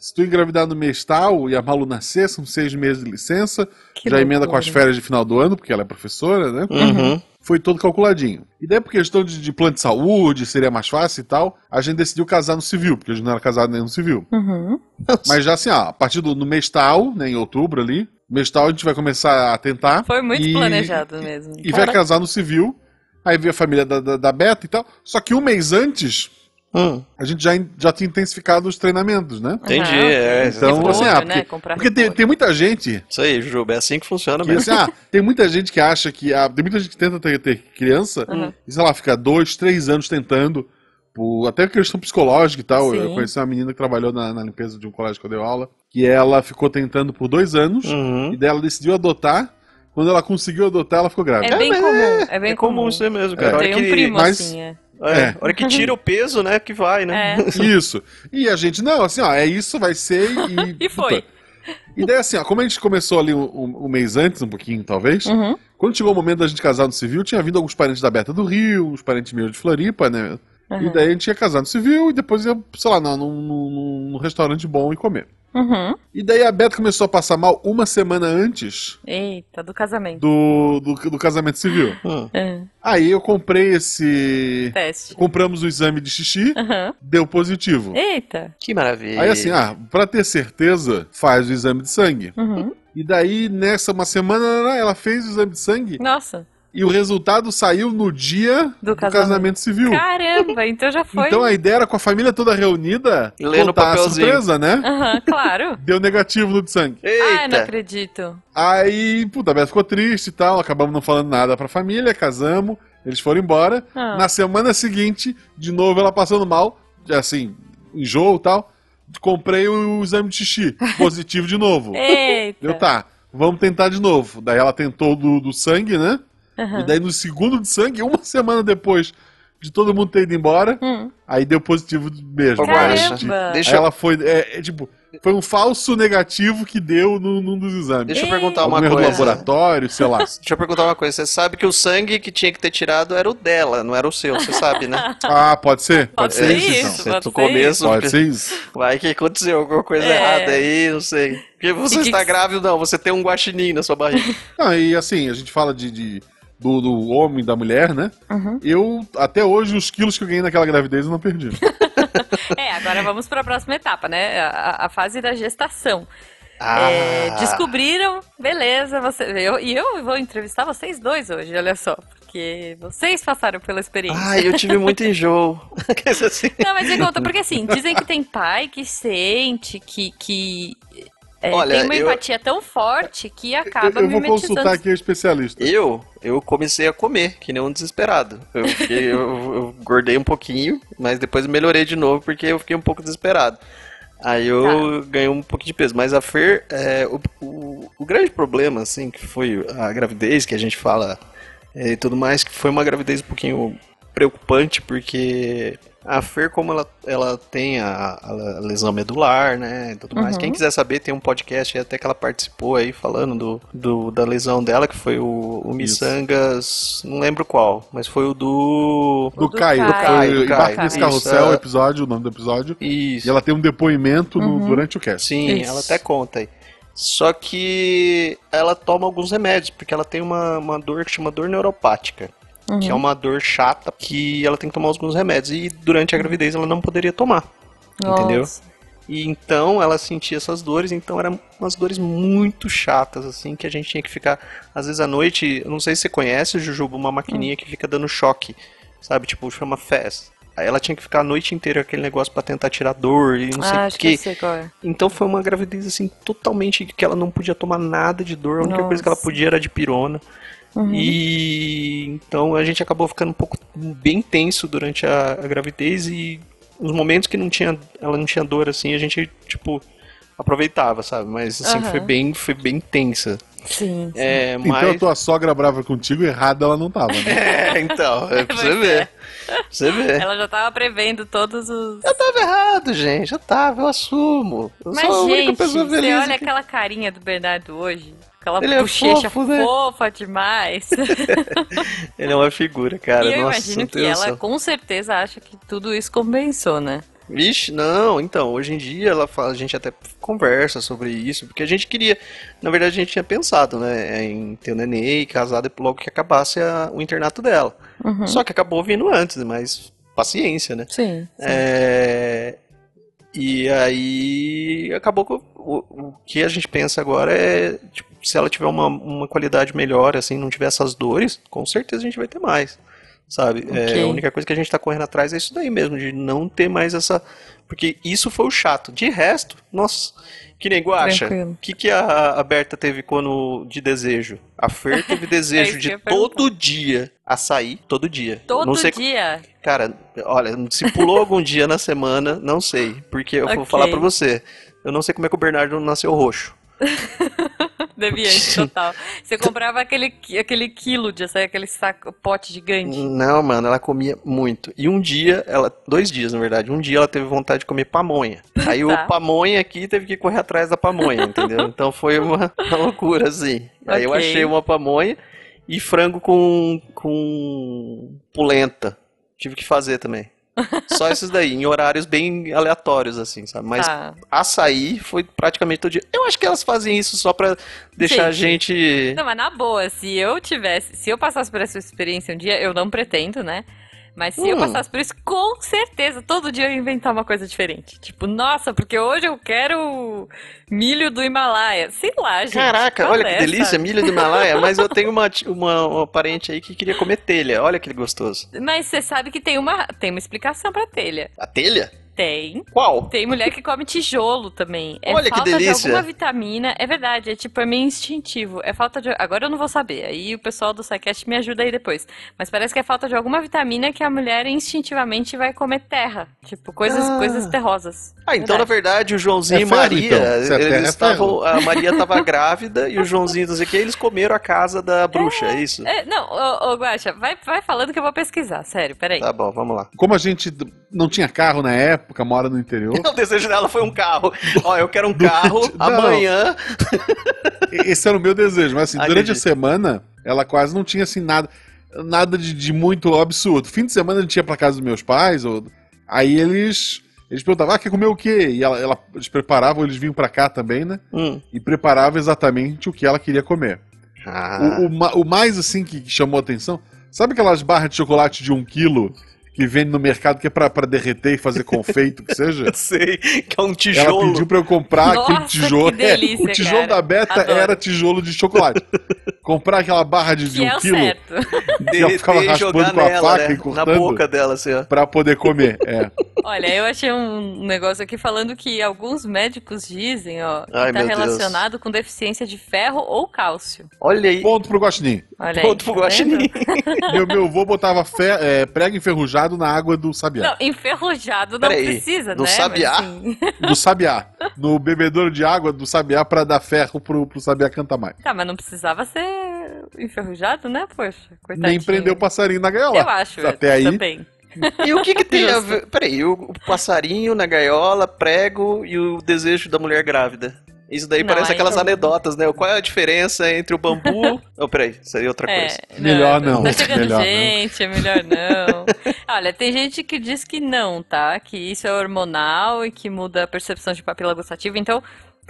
[SPEAKER 2] se tu engravidar no mês tal e a Malu nascer, são seis meses de licença,
[SPEAKER 1] Que
[SPEAKER 2] já emenda com as
[SPEAKER 1] loucura.
[SPEAKER 2] férias de final do ano, porque ela é professora, né?
[SPEAKER 3] Uhum.
[SPEAKER 2] Foi todo calculadinho. E daí, por questão de, de plano de saúde, seria mais fácil e tal, a gente decidiu casar no civil, porque a gente não era casado nem no civil.
[SPEAKER 1] Uhum.
[SPEAKER 2] Mas já assim, ó, a partir do no mês tal, né, em outubro ali, mês tal a gente vai começar a tentar.
[SPEAKER 1] Foi muito
[SPEAKER 2] e-
[SPEAKER 1] planejado mesmo.
[SPEAKER 2] E vai casar no civil, aí vem a família da, da, da Beta e tal. Só que um mês antes,
[SPEAKER 3] Hum,
[SPEAKER 2] a gente já, já tinha intensificado os treinamentos, né?
[SPEAKER 3] entendi. É,
[SPEAKER 2] Então,
[SPEAKER 1] Repolho,
[SPEAKER 2] assim, ah,
[SPEAKER 1] né?
[SPEAKER 2] porque,
[SPEAKER 1] Comprar
[SPEAKER 2] porque tem, tem muita gente
[SPEAKER 3] Isso aí, Jujuba, é assim que funciona
[SPEAKER 2] que,
[SPEAKER 3] mesmo.
[SPEAKER 2] assim, ah, tem muita gente que acha que. Ah, tem muita gente que tenta ter, ter criança
[SPEAKER 1] Uhum.
[SPEAKER 2] e, sei lá, fica dois, três anos tentando. Por, até questão psicológica e tal. Eu
[SPEAKER 1] Sim.
[SPEAKER 2] conheci uma menina que trabalhou na, na limpeza de um colégio que eu dei aula. Que ela ficou tentando por dois anos.
[SPEAKER 3] Uhum.
[SPEAKER 2] E daí ela decidiu adotar. Quando ela conseguiu adotar, ela ficou grávida.
[SPEAKER 1] É bem
[SPEAKER 3] mas
[SPEAKER 1] comum.
[SPEAKER 3] é-
[SPEAKER 1] É bem
[SPEAKER 3] é comum
[SPEAKER 1] comum.
[SPEAKER 3] isso aí mesmo,
[SPEAKER 2] É.
[SPEAKER 3] cara.
[SPEAKER 1] Tem um primo
[SPEAKER 2] mas-
[SPEAKER 1] assim, é.
[SPEAKER 3] É,
[SPEAKER 2] É.
[SPEAKER 3] a hora que tira o peso, né, que vai, né?
[SPEAKER 1] É. [LAUGHS]
[SPEAKER 2] Isso. E a gente, não, assim, ó, é isso, vai ser e. [LAUGHS]
[SPEAKER 1] E foi.
[SPEAKER 2] Puta. E daí, assim, ó, como a gente começou ali um, um- um mês antes, um pouquinho, talvez,
[SPEAKER 1] Uhum.
[SPEAKER 2] quando chegou o momento da gente casar no civil, tinha vindo alguns parentes da Beta do Rio, uns parentes meus de Floripa, né? E
[SPEAKER 1] Uhum.
[SPEAKER 2] daí a gente ia casar no civil e depois ia, sei lá, num, num, num- restaurante bom e comer.
[SPEAKER 1] Uhum.
[SPEAKER 2] E daí a Beta começou a passar mal uma semana antes
[SPEAKER 1] Eita, do casamento.
[SPEAKER 2] do, do, do casamento civil.
[SPEAKER 3] Hum.
[SPEAKER 1] É.
[SPEAKER 2] Aí eu comprei esse.
[SPEAKER 1] Teste.
[SPEAKER 2] Compramos o exame de xixi, deu positivo.
[SPEAKER 1] Eita.
[SPEAKER 3] Que maravilha.
[SPEAKER 2] Aí assim, ah, pra ter certeza, faz o exame de sangue.
[SPEAKER 1] Uhum.
[SPEAKER 2] E daí, nessa uma semana, ela fez o exame de sangue
[SPEAKER 1] Nossa,
[SPEAKER 2] e o resultado saiu no dia
[SPEAKER 1] Do
[SPEAKER 2] do,
[SPEAKER 1] casamento.
[SPEAKER 2] casamento. civil.
[SPEAKER 1] caramba, então já foi.
[SPEAKER 2] Então a ideia era com a família toda reunida
[SPEAKER 3] E lendo
[SPEAKER 2] contar a surpresa, né?
[SPEAKER 1] Aham, claro. [LAUGHS]
[SPEAKER 2] Deu negativo no de sangue.
[SPEAKER 1] Ai, não
[SPEAKER 3] Eita!
[SPEAKER 1] acredito.
[SPEAKER 2] Aí, puta, a Beth ficou triste e tal, acabamos não falando nada pra família, casamos, eles foram embora.
[SPEAKER 1] Ah.
[SPEAKER 2] Na semana seguinte, de novo ela passando mal, assim, enjoo e tal, comprei o exame de xixi, [LAUGHS] positivo de novo.
[SPEAKER 1] Eita.
[SPEAKER 2] Eu, tá, vamos tentar de novo. Daí ela tentou do, do sangue, né?
[SPEAKER 1] Aham.
[SPEAKER 2] E daí no segundo de sangue, uma semana depois de todo mundo ter ido embora,
[SPEAKER 1] Hum.
[SPEAKER 2] aí deu positivo mesmo.
[SPEAKER 1] Caramba.
[SPEAKER 3] Deixa,
[SPEAKER 2] ela foi, é, é, tipo, foi um falso negativo que deu no, num dos exames.
[SPEAKER 3] deixa eu perguntar uma
[SPEAKER 2] Algum
[SPEAKER 3] coisa.
[SPEAKER 2] laboratório, sei lá. [LAUGHS]
[SPEAKER 3] Deixa eu perguntar uma coisa. Você sabe que o sangue que tinha que ter tirado era o dela, não era o seu, você sabe, né? [LAUGHS]
[SPEAKER 2] Ah, pode ser?
[SPEAKER 1] Pode
[SPEAKER 2] ser
[SPEAKER 1] ser
[SPEAKER 2] isso, então.
[SPEAKER 1] pode ser
[SPEAKER 3] começo,
[SPEAKER 2] Pode ser isso.
[SPEAKER 3] vai que aconteceu alguma coisa
[SPEAKER 1] É.
[SPEAKER 3] errada aí, não sei. Porque você
[SPEAKER 1] E que
[SPEAKER 3] está
[SPEAKER 1] que-
[SPEAKER 3] grávido, não, você tem um guaxinim na sua barriga.
[SPEAKER 2] Ah, e assim, a gente fala de, de- do, do homem e da mulher, né?
[SPEAKER 1] Uhum.
[SPEAKER 2] Eu, até hoje, os quilos que eu ganhei naquela gravidez eu não perdi. [LAUGHS]
[SPEAKER 1] É, agora vamos para a próxima etapa, né? A, a fase da gestação.
[SPEAKER 3] Ah,
[SPEAKER 1] É, descobriram, beleza, você, eu, e eu vou entrevistar vocês dois hoje, olha só, porque vocês passaram pela experiência.
[SPEAKER 3] Ai, eu tive muito enjoo. [LAUGHS] Quer dizer assim.
[SPEAKER 1] Não, mas me conta, porque assim, dizem que tem pai que sente, que, que é,
[SPEAKER 3] Olha,
[SPEAKER 1] tem uma
[SPEAKER 3] eu-
[SPEAKER 1] empatia tão forte que
[SPEAKER 2] Eu,
[SPEAKER 1] acaba
[SPEAKER 2] eu vou
[SPEAKER 1] mimetizando.
[SPEAKER 2] consultar aqui o especialista.
[SPEAKER 3] Eu, eu comecei a comer, que nem um desesperado. Eu, fiquei- eu, eu engordei um pouquinho, mas depois melhorei de novo porque eu fiquei um pouco desesperado. Aí eu ganhei um pouquinho de peso. Mas a Fer, é, o, o, o grande problema, assim, que foi a gravidez, que a gente fala é, e tudo mais, que foi uma gravidez um pouquinho preocupante, porque a Fer, como ela, ela tem a, a lesão medular, né, e tudo mais,
[SPEAKER 1] Uhum.
[SPEAKER 3] quem quiser saber, tem um podcast aí até que ela participou aí, falando do, do- da lesão dela, que foi o, o Missangas, não lembro qual, mas foi o do...
[SPEAKER 2] Do
[SPEAKER 1] do
[SPEAKER 2] Caio,
[SPEAKER 1] Caio.
[SPEAKER 2] foi
[SPEAKER 3] Do Caio. Isso,
[SPEAKER 2] Carrossel, o episódio, o nome do episódio.
[SPEAKER 3] Isso.
[SPEAKER 2] E ela tem um depoimento no- durante o cast.
[SPEAKER 3] Sim,
[SPEAKER 1] Isso.
[SPEAKER 3] ela até conta aí. Só que ela toma alguns remédios, porque ela tem uma, uma dor que chama dor neuropática. Que é uma dor chata que ela tem que tomar alguns remédios. E durante a gravidez ela não poderia tomar. entendeu?
[SPEAKER 1] Nossa.
[SPEAKER 3] E então ela sentia essas dores, então eram umas dores muito chatas, assim, que a gente tinha que ficar, às vezes à noite, não sei se você conhece, Jujuba, uma maquininha que fica dando choque, sabe? Tipo, chama Fast. Aí ela tinha que ficar a noite inteira aquele negócio pra tentar tirar dor e não sei
[SPEAKER 1] Ah,
[SPEAKER 3] o
[SPEAKER 1] acho que sei é.
[SPEAKER 3] Então foi uma gravidez assim totalmente que ela não podia tomar nada de dor, a única coisa que ela
[SPEAKER 1] Nossa.
[SPEAKER 3] podia era de pirona.
[SPEAKER 1] Uhum.
[SPEAKER 3] E então a gente acabou ficando um pouco bem tenso durante a, a gravidez e nos momentos que não tinha ela não tinha dor assim, a gente tipo aproveitava, sabe? Mas assim
[SPEAKER 1] Aham.
[SPEAKER 3] foi bem foi bem tensa.
[SPEAKER 1] Sim.
[SPEAKER 3] É,
[SPEAKER 2] Então
[SPEAKER 3] mas
[SPEAKER 2] tua sogra brava contigo, errada ela não tava, né? [LAUGHS]
[SPEAKER 3] é, então, é pra você ver.
[SPEAKER 1] é.
[SPEAKER 3] Pra você ver.
[SPEAKER 1] Ela já tava prevendo todos os.
[SPEAKER 3] Eu tava errado, gente. Eu tava, eu assumo. Eu
[SPEAKER 1] Mas,
[SPEAKER 3] sou a única
[SPEAKER 1] gente,
[SPEAKER 3] pessoa
[SPEAKER 1] você
[SPEAKER 3] feliz.
[SPEAKER 1] olha
[SPEAKER 3] aqui.
[SPEAKER 1] aquela carinha do Bernardo hoje, aquela
[SPEAKER 3] Ele é
[SPEAKER 1] bochecha
[SPEAKER 3] fofo, né?
[SPEAKER 1] fofa demais. [LAUGHS]
[SPEAKER 3] Ele é uma figura, cara.
[SPEAKER 1] e eu
[SPEAKER 3] Nossa,
[SPEAKER 1] imagino que ela
[SPEAKER 3] noção.
[SPEAKER 1] com certeza acha que tudo isso compensou, né?
[SPEAKER 3] Vixe, não, então, hoje em dia ela fala, a gente até conversa sobre isso, porque a gente queria, na verdade a gente tinha pensado, né, em ter o nenê e casar logo que acabasse a- o internato dela.
[SPEAKER 1] Uhum.
[SPEAKER 3] Só que acabou vindo antes, mas paciência, né?
[SPEAKER 1] Sim.
[SPEAKER 3] É, E aí acabou que o, o- o que a gente pensa agora é tipo, se ela tiver uma, uma qualidade melhor, assim, não tiver essas dores, com certeza a gente vai ter mais. Sabe? É,
[SPEAKER 1] Ok.
[SPEAKER 3] a única coisa que a gente tá correndo atrás é isso daí mesmo, de não ter mais essa. Porque isso foi o chato. De resto, nossa, que nem.
[SPEAKER 1] Tranquilo.
[SPEAKER 3] O que, que a, a Berta teve quando de desejo? A Fer teve [LAUGHS] desejo
[SPEAKER 1] É
[SPEAKER 3] de todo dia açaí, todo dia.
[SPEAKER 1] Todo
[SPEAKER 3] não sei
[SPEAKER 1] dia.
[SPEAKER 3] Cara, olha, se pulou [LAUGHS] algum dia na semana, não sei. Porque eu vou
[SPEAKER 1] Ok.
[SPEAKER 3] falar pra você. Eu não sei como é que o Bernardo nasceu roxo. [LAUGHS]
[SPEAKER 1] Deviante [LAUGHS] total. Você comprava aquele, aquele quilo de açaí, aquele saco, pote gigante.
[SPEAKER 3] Não, mano, ela comia muito. E um dia, ela, dois dias na verdade, um dia ela teve vontade de comer pamonha. [LAUGHS] Aí
[SPEAKER 1] Tá.
[SPEAKER 3] o pamonha aqui teve que correr atrás da pamonha, entendeu? Então foi uma, uma loucura, assim. Aí eu achei uma pamonha e frango com, com polenta. Tive que fazer também. Só esses daí, em horários bem aleatórios, assim, sabe? Mas
[SPEAKER 1] Tá.
[SPEAKER 3] açaí foi praticamente todo dia. Eu acho que elas fazem isso só pra deixar a gente.
[SPEAKER 1] Não, mas na boa, se eu tivesse, se eu passasse por essa experiência um dia, eu não pretendo, né? Mas se eu
[SPEAKER 3] Hum.
[SPEAKER 1] passasse por isso, com certeza, todo dia eu ia inventar uma coisa diferente. Tipo, nossa, porque hoje eu quero milho do Himalaia. Sei lá, gente.
[SPEAKER 3] Caraca, olha
[SPEAKER 1] é
[SPEAKER 3] que delícia,
[SPEAKER 1] essa?
[SPEAKER 3] milho do Himalaia. Mas eu tenho uma, [LAUGHS] uma, uma parente aí que queria comer telha. Olha que gostoso.
[SPEAKER 1] Mas você sabe que tem uma, tem uma explicação pra telha.
[SPEAKER 3] A telha?
[SPEAKER 1] Tem.
[SPEAKER 3] Qual?
[SPEAKER 1] Tem mulher que come tijolo também. É
[SPEAKER 3] Olha que
[SPEAKER 1] falta de
[SPEAKER 3] delícia.
[SPEAKER 1] alguma vitamina. É verdade, é tipo, é meio instintivo. É falta de. Agora eu não vou saber. Aí o pessoal do SciCast me ajuda aí depois. Mas parece que é falta de alguma vitamina que a mulher instintivamente vai comer terra. Tipo, coisas,
[SPEAKER 3] Ah.
[SPEAKER 1] coisas terrosas.
[SPEAKER 3] Ah, então na
[SPEAKER 1] Verdade.
[SPEAKER 3] verdade o Joãozinho
[SPEAKER 2] É
[SPEAKER 3] e
[SPEAKER 2] ferro,
[SPEAKER 3] Maria,
[SPEAKER 2] então. É
[SPEAKER 3] eles
[SPEAKER 2] é
[SPEAKER 3] estavam, a Maria estava [LAUGHS] grávida e o Joãozinho não sei o que, eles comeram a casa da bruxa, é isso?
[SPEAKER 1] É, não, ô, ô Guaxa, vai, vai falando que eu vou pesquisar. Sério, peraí.
[SPEAKER 3] Tá bom, vamos lá.
[SPEAKER 2] Como a gente não tinha carro na época, mora no interior, [LAUGHS]
[SPEAKER 3] O desejo dela foi um carro. Ó, eu quero um carro amanhã.
[SPEAKER 2] esse era o meu desejo. Mas assim, durante
[SPEAKER 3] entendi.
[SPEAKER 2] a semana, ela quase não tinha assim nada, nada de, de muito absurdo. Fim de semana a gente ia pra casa dos meus pais, ou, aí eles. Eles perguntavam, ah, quer comer o quê? E ela, ela- eles preparavam, eles vinham pra cá também, né?
[SPEAKER 3] Hum.
[SPEAKER 2] E preparavam exatamente o que ela queria comer.
[SPEAKER 3] Ah,
[SPEAKER 2] O, o o mais assim que, que chamou a atenção, sabe aquelas barras de chocolate de um quilo que vende no mercado que é pra, pra derreter e fazer confeito, que seja?
[SPEAKER 3] eu [LAUGHS] sei, que é um
[SPEAKER 2] Ela
[SPEAKER 3] tijolo.
[SPEAKER 2] pediu pra eu comprar
[SPEAKER 1] Nossa,
[SPEAKER 2] aquele tijolo.
[SPEAKER 1] que delícia,
[SPEAKER 2] É, o tijolo
[SPEAKER 1] cara.
[SPEAKER 2] da Beta
[SPEAKER 1] Adoro.
[SPEAKER 2] era tijolo de chocolate. Comprar aquela barra de, de um
[SPEAKER 1] é
[SPEAKER 2] quilo
[SPEAKER 1] certo.
[SPEAKER 2] ela ficava
[SPEAKER 3] Derreter e
[SPEAKER 2] raspando
[SPEAKER 3] jogar
[SPEAKER 2] com a
[SPEAKER 3] nela,
[SPEAKER 2] faca
[SPEAKER 3] né?
[SPEAKER 2] e
[SPEAKER 3] Na
[SPEAKER 2] cortando.
[SPEAKER 3] boca dela, assim, ó.
[SPEAKER 2] pra poder comer. É. [LAUGHS]
[SPEAKER 1] Olha, eu achei um negócio aqui falando que alguns médicos dizem, ó, que
[SPEAKER 3] Ai,
[SPEAKER 1] tá
[SPEAKER 3] meu Deus.
[SPEAKER 1] relacionado com deficiência de ferro ou cálcio.
[SPEAKER 3] Olha aí.
[SPEAKER 2] Ponto pro Guaxinim.
[SPEAKER 1] Olha
[SPEAKER 3] Ponto
[SPEAKER 1] aí,
[SPEAKER 3] pro
[SPEAKER 1] tá
[SPEAKER 3] guaxinim. [LAUGHS]
[SPEAKER 2] Meu, meu avô botava fe- é, prego enferrujado na água do sabiá.
[SPEAKER 1] Não, enferrujado não
[SPEAKER 3] Peraí,
[SPEAKER 1] precisa,
[SPEAKER 3] do
[SPEAKER 1] né?
[SPEAKER 3] sabiá?
[SPEAKER 1] Mas, assim, [LAUGHS]
[SPEAKER 2] Do sabiá. No bebedouro de água do sabiá pra dar ferro pro, pro sabiá cantar mais.
[SPEAKER 1] Tá, mas não precisava ser enferrujado, né? Poxa, coitadinho.
[SPEAKER 2] Nem prender o passarinho na gaiola.
[SPEAKER 1] Eu acho,
[SPEAKER 2] Até aí.
[SPEAKER 1] também. [LAUGHS]
[SPEAKER 3] E o que que tem a ver? Peraí, o, o passarinho na gaiola, prego e o desejo da mulher grávida. Isso daí
[SPEAKER 1] Não,
[SPEAKER 3] parece aquelas
[SPEAKER 1] eu-
[SPEAKER 3] anedotas, né? Qual é a diferença entre o bambu... [LAUGHS] oh, peraí, isso aí é outra
[SPEAKER 1] É,
[SPEAKER 3] coisa.
[SPEAKER 2] Melhor não,
[SPEAKER 1] Tá chegando
[SPEAKER 2] melhor não.
[SPEAKER 1] gente, é melhor não. [LAUGHS] Olha, tem gente que diz que não, tá? Que isso é hormonal e que muda a percepção de papila gustativa. Então,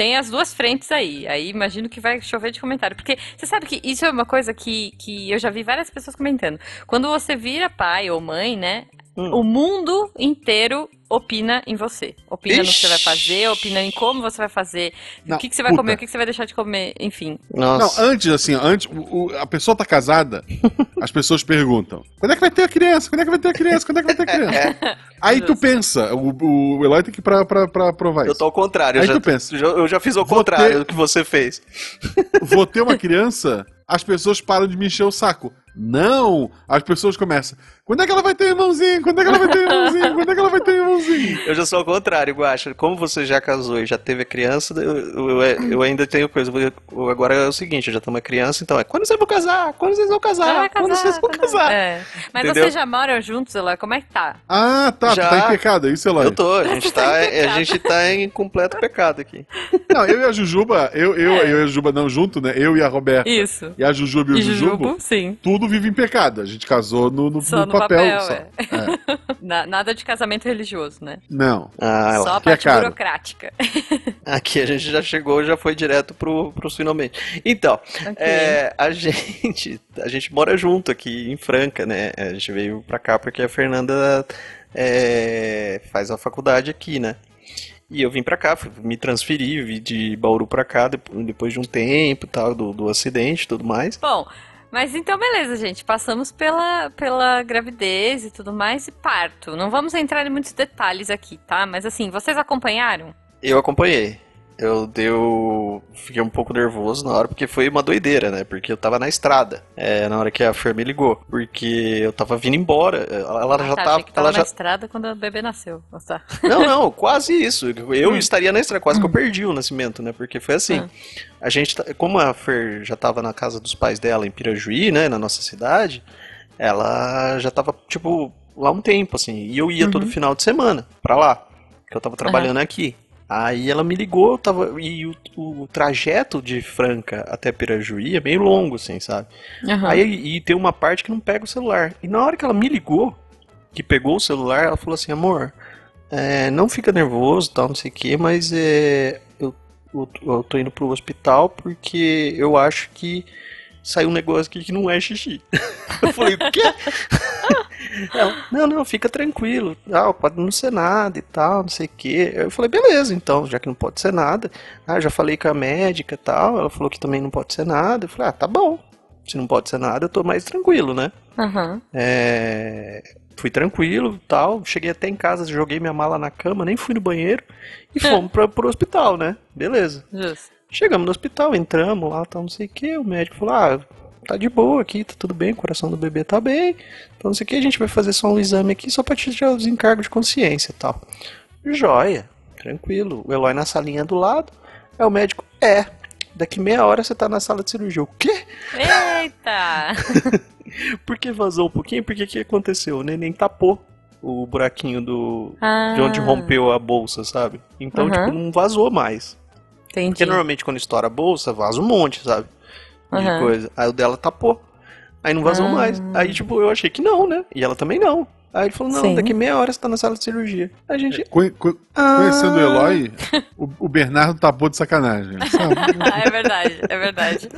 [SPEAKER 1] tem as duas frentes aí. Aí imagino que vai chover de comentário. Porque você sabe que isso é uma coisa que, que eu já vi várias pessoas comentando. Quando você vira pai ou mãe, né?
[SPEAKER 3] Hum.
[SPEAKER 1] O mundo inteiro opina em você. Opina no que você vai
[SPEAKER 3] Ixi.
[SPEAKER 1] fazer, opina em como você vai fazer,
[SPEAKER 2] Não,
[SPEAKER 1] o que, que você vai
[SPEAKER 2] puta.
[SPEAKER 1] comer, o que, que você vai deixar de comer, enfim.
[SPEAKER 2] Não,
[SPEAKER 3] Nossa.
[SPEAKER 2] antes, assim, antes, o- o- a pessoa tá casada, [LAUGHS] as pessoas perguntam: quando é que vai ter a criança? Quando é que vai ter a criança? Quando é que vai ter a criança? [LAUGHS] Aí tu pensa, o, o Eloy tem que ir pra, pra, pra provar
[SPEAKER 3] Eu
[SPEAKER 2] isso.
[SPEAKER 3] tô ao contrário.
[SPEAKER 2] Aí
[SPEAKER 3] eu, já,
[SPEAKER 2] tu pensa,
[SPEAKER 3] já- eu já fiz o
[SPEAKER 2] vou
[SPEAKER 3] contrário
[SPEAKER 2] ter-
[SPEAKER 3] do que você fez.
[SPEAKER 2] Vou ter uma criança, as pessoas param de me encher o saco. Não! As pessoas começam. Quando é que ela vai ter irmãozinho? Quando é que ela vai ter irmãozinho? Quando é que ela vai ter irmãozinho? [LAUGHS]
[SPEAKER 3] Eu já sou ao contrário, Guaxa. Como você já casou e já teve a criança, eu, eu- eu ainda tenho coisa. Eu- Agora é o seguinte, eu já tenho uma criança, então é quando vocês vão casar? Quando vocês vão casar?
[SPEAKER 1] Vai
[SPEAKER 3] quando
[SPEAKER 1] casar,
[SPEAKER 3] vocês vão casar?
[SPEAKER 1] É. Mas
[SPEAKER 3] Entendeu?
[SPEAKER 1] vocês já moram juntos, Eloy? Como é que tá?
[SPEAKER 2] Ah, tá,
[SPEAKER 3] Já.
[SPEAKER 2] tu tá em pecado, é isso, Eloy?
[SPEAKER 3] Eu tô, a gente [LAUGHS] tá,
[SPEAKER 1] Tá em
[SPEAKER 3] a gente tá em completo pecado aqui.
[SPEAKER 2] Não, eu e a Jujuba, eu, eu, eu e a Jujuba não junto, né? Eu e a Roberta.
[SPEAKER 1] Isso.
[SPEAKER 2] E a Jujuba e o
[SPEAKER 1] E
[SPEAKER 2] Jujubo,
[SPEAKER 1] Jujubo, sim.
[SPEAKER 2] tudo vive em pecado. A gente casou no, no,
[SPEAKER 1] Só
[SPEAKER 2] no
[SPEAKER 1] no
[SPEAKER 2] papel.
[SPEAKER 1] papel,
[SPEAKER 2] só.
[SPEAKER 1] é. [LAUGHS] Na- nada de casamento religioso, né?
[SPEAKER 2] Não.
[SPEAKER 3] Ah,
[SPEAKER 1] Só a
[SPEAKER 2] é
[SPEAKER 1] parte burocrática. [LAUGHS]
[SPEAKER 3] aqui a gente já chegou, já foi direto pro, pros finalmente. Então,
[SPEAKER 1] Ok.
[SPEAKER 3] é, a [LAUGHS] gente a gente mora junto aqui em Franca, né? A gente veio pra cá porque a Fernanda é, faz a faculdade aqui, né? E eu vim pra cá, me transferi, vim de Bauru pra cá depo- depois de um tempo, e tal, do, do acidente e tudo mais.
[SPEAKER 1] Bom, mas então beleza, gente. Passamos pela, pela gravidez e tudo mais e parto. Não vamos entrar em muitos detalhes aqui, tá? Mas assim, vocês acompanharam?
[SPEAKER 3] Eu acompanhei. Eu deu. Fiquei um pouco nervoso na hora, porque foi uma doideira, né? Porque eu tava na estrada, é, na hora que a Fer me ligou. Porque eu tava vindo embora. Ela, ela
[SPEAKER 1] Ah,
[SPEAKER 3] já
[SPEAKER 1] tá,
[SPEAKER 3] tava.
[SPEAKER 1] que tava
[SPEAKER 3] ela
[SPEAKER 1] na
[SPEAKER 3] já...
[SPEAKER 1] estrada quando o bebê nasceu. Nossa.
[SPEAKER 3] Não, não, quase isso.
[SPEAKER 1] Hum.
[SPEAKER 3] Eu estaria na estrada, quase que eu perdi o nascimento, né? Porque foi assim.
[SPEAKER 1] Ah.
[SPEAKER 3] A gente, tá- como a Fer já tava na casa dos pais dela em Pirajuí, né? Na nossa cidade, ela já tava, tipo, lá há um tempo, assim. E eu ia todo
[SPEAKER 1] Uhum.
[SPEAKER 3] final de semana pra lá. Que eu tava trabalhando aqui. Aí ela me ligou, tava. E o, o trajeto de Franca até Pirajuí é meio longo, assim, sabe?
[SPEAKER 1] Aham.
[SPEAKER 3] Aí e tem uma parte que não pega o celular. E na hora que ela me ligou, que pegou o celular, ela falou assim, amor, é, não fica nervoso, tal, não sei o que, mas é, eu, eu, eu tô indo pro hospital porque eu acho que saiu um negócio aqui que não é xixi. [LAUGHS] Eu falei, o quê? [LAUGHS] Ela, não, não, fica tranquilo. Ah, pode não ser nada e tal, não sei o quê. Eu falei, beleza, então, já que não pode ser nada. Ah, já falei com a médica e tal. Ela falou que também não pode ser nada. Eu falei, ah, tá bom. Se não pode ser nada, eu tô mais tranquilo, né?
[SPEAKER 1] Aham.
[SPEAKER 3] É, Fui tranquilo tal. Cheguei até em casa, joguei minha mala na cama, nem fui no banheiro. E fomos pra, pro hospital, né? Beleza.
[SPEAKER 1] Justo.
[SPEAKER 3] Chegamos no hospital, entramos lá, tal, não sei o que. O médico falou: ah, tá de boa aqui, tá tudo bem, o coração do bebê tá bem. Então não sei o que, a gente vai fazer só um exame aqui só pra tirar os encargos de consciência e tal. Joia, tranquilo. O Eloy na salinha do lado. É o médico: é, daqui meia hora você tá na sala de cirurgia. O quê?
[SPEAKER 1] Eita! [LAUGHS]
[SPEAKER 3] Porque vazou um pouquinho? Porque o que aconteceu? O neném tapou o buraquinho do.
[SPEAKER 1] Ah,
[SPEAKER 3] De onde rompeu a bolsa, sabe? Então,
[SPEAKER 1] Aham.
[SPEAKER 3] tipo, não vazou mais.
[SPEAKER 1] Entendi.
[SPEAKER 3] Porque normalmente quando estoura a bolsa, vaza um monte, sabe? De
[SPEAKER 1] Aham.
[SPEAKER 3] coisa. Aí o dela tapou. Aí não vazou
[SPEAKER 1] Ah.
[SPEAKER 3] mais. Aí, tipo, eu achei que não, né? E ela também não. Aí ele falou, não,
[SPEAKER 1] Sim.
[SPEAKER 3] daqui meia hora você tá na sala de cirurgia. Aí a gente.
[SPEAKER 2] Co- co-
[SPEAKER 3] Ah.
[SPEAKER 2] Conhecendo o Eloy, o, o Bernardo tapou de sacanagem. [LAUGHS] Sabe?
[SPEAKER 1] Ah, é verdade, é verdade.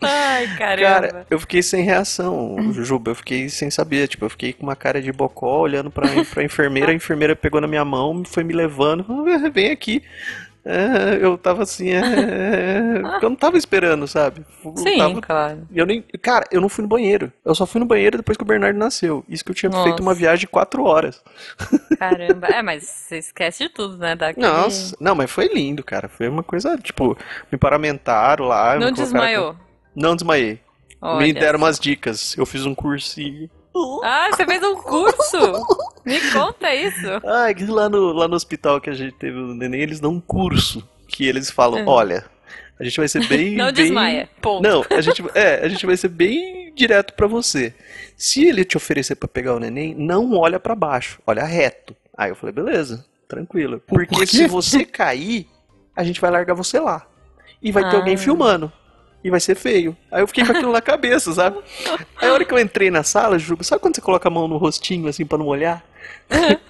[SPEAKER 1] Ai, caramba.
[SPEAKER 3] Cara, eu fiquei sem reação, Juba. Eu fiquei sem saber. Tipo, eu fiquei com uma cara de bocó olhando pra, pra enfermeira. A enfermeira pegou na minha mão, foi me levando. "Ah, Vem aqui. É, eu tava assim. é, eu não tava esperando, sabe? Eu
[SPEAKER 1] Sim,
[SPEAKER 3] tava-
[SPEAKER 1] claro.
[SPEAKER 3] eu nem, cara, eu não fui no banheiro. Eu só fui no banheiro depois que o Bernardo nasceu. Isso que eu tinha
[SPEAKER 1] Nossa.
[SPEAKER 3] feito uma viagem de quatro horas.
[SPEAKER 1] Caramba. É, mas você esquece de tudo, né? Daquele...
[SPEAKER 3] Nossa, não, mas foi lindo, cara. Foi uma coisa, tipo, me paramentaram lá.
[SPEAKER 1] Não desmaiou.
[SPEAKER 3] Não desmaiei.
[SPEAKER 1] Olha
[SPEAKER 3] me deram umas dicas. Eu fiz um cursinho.
[SPEAKER 1] Ah, você fez um curso? Me conta isso.
[SPEAKER 3] Ah, que lá no, lá no hospital que a gente teve o neném, eles dão um curso. Que eles falam,
[SPEAKER 1] Uhum.
[SPEAKER 3] olha, a gente vai ser bem. [LAUGHS]
[SPEAKER 1] Não
[SPEAKER 3] bem...
[SPEAKER 1] desmaia. Ponto.
[SPEAKER 3] Não, a gente, é, a gente vai ser bem direto pra você. Se ele te oferecer pra pegar o neném, não olha pra baixo, olha reto. Aí eu falei, beleza, tranquilo.
[SPEAKER 2] Por-
[SPEAKER 3] Porque
[SPEAKER 2] por
[SPEAKER 3] se você cair, a gente vai largar você lá. E vai ter
[SPEAKER 1] Ah.
[SPEAKER 3] alguém filmando. E vai ser feio. Aí eu fiquei com aquilo na cabeça, sabe? Aí a hora que eu entrei na sala, Juba, sabe quando você coloca a mão no rostinho assim pra não molhar?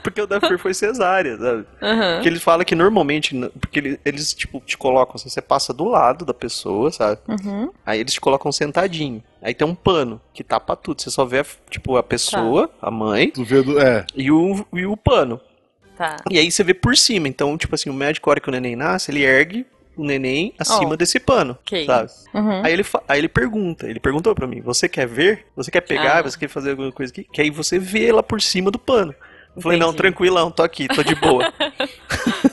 [SPEAKER 3] Porque o da Fer foi cesárea, sabe?
[SPEAKER 1] Aham.
[SPEAKER 3] Porque eles falam que normalmente, porque eles, eles, tipo, te colocam assim, você passa do lado da pessoa, sabe?
[SPEAKER 1] Uhum.
[SPEAKER 3] Aí eles te colocam sentadinho. Aí tem um pano que tapa tudo. Você só vê, tipo, a pessoa, a mãe,
[SPEAKER 2] Tu vê do, é,
[SPEAKER 3] e o, e o pano.
[SPEAKER 1] Tá.
[SPEAKER 3] E aí você vê por cima. Então, tipo assim, o médico, a hora que o neném nasce, ele ergue o neném acima
[SPEAKER 1] Oh.
[SPEAKER 3] desse pano,
[SPEAKER 1] Ok.
[SPEAKER 3] sabe?
[SPEAKER 1] Uhum.
[SPEAKER 3] Aí ele, aí ele pergunta, ele perguntou pra mim, você quer ver? Você quer pegar?
[SPEAKER 1] Ah.
[SPEAKER 3] Você quer fazer alguma coisa aqui? Que aí você vê ela por cima do pano. Eu falei, não,
[SPEAKER 1] Entendi.
[SPEAKER 3] tranquilão, tô aqui, tô de boa. [LAUGHS]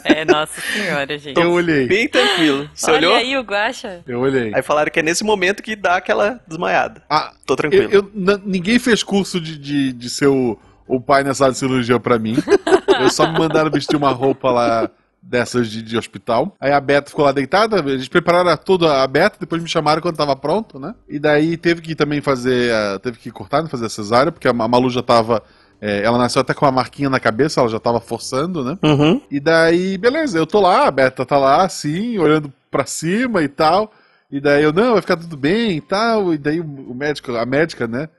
[SPEAKER 1] É, nossa senhora, gente.
[SPEAKER 2] eu olhei.
[SPEAKER 3] Bem tranquilo. Você
[SPEAKER 1] Olha
[SPEAKER 3] olhou?
[SPEAKER 1] aí o Guaxa.
[SPEAKER 2] Eu olhei.
[SPEAKER 3] Aí falaram que é nesse momento que dá aquela desmaiada.
[SPEAKER 2] Ah,
[SPEAKER 3] Tô
[SPEAKER 2] eu,
[SPEAKER 3] tranquilo.
[SPEAKER 2] eu- n- ninguém fez curso de, de, de ser o, o pai na sala de cirurgia pra mim. [LAUGHS] Eu só me mandaram vestir uma roupa lá dessas de, de hospital. Aí a Beta ficou lá deitada, eles prepararam toda a Beta, depois me chamaram quando tava pronto, né? E daí teve que também fazer, a- teve que cortar, né, fazer a cesárea, porque a Ma- Malu já tava, é, ela nasceu até com uma marquinha na cabeça, ela já tava forçando, né?
[SPEAKER 3] Uhum.
[SPEAKER 2] E daí, beleza, eu tô lá, a Beta tá lá, assim, olhando pra cima e tal. E daí eu, não, vai ficar tudo bem e tal. E daí o médico, a médica, né?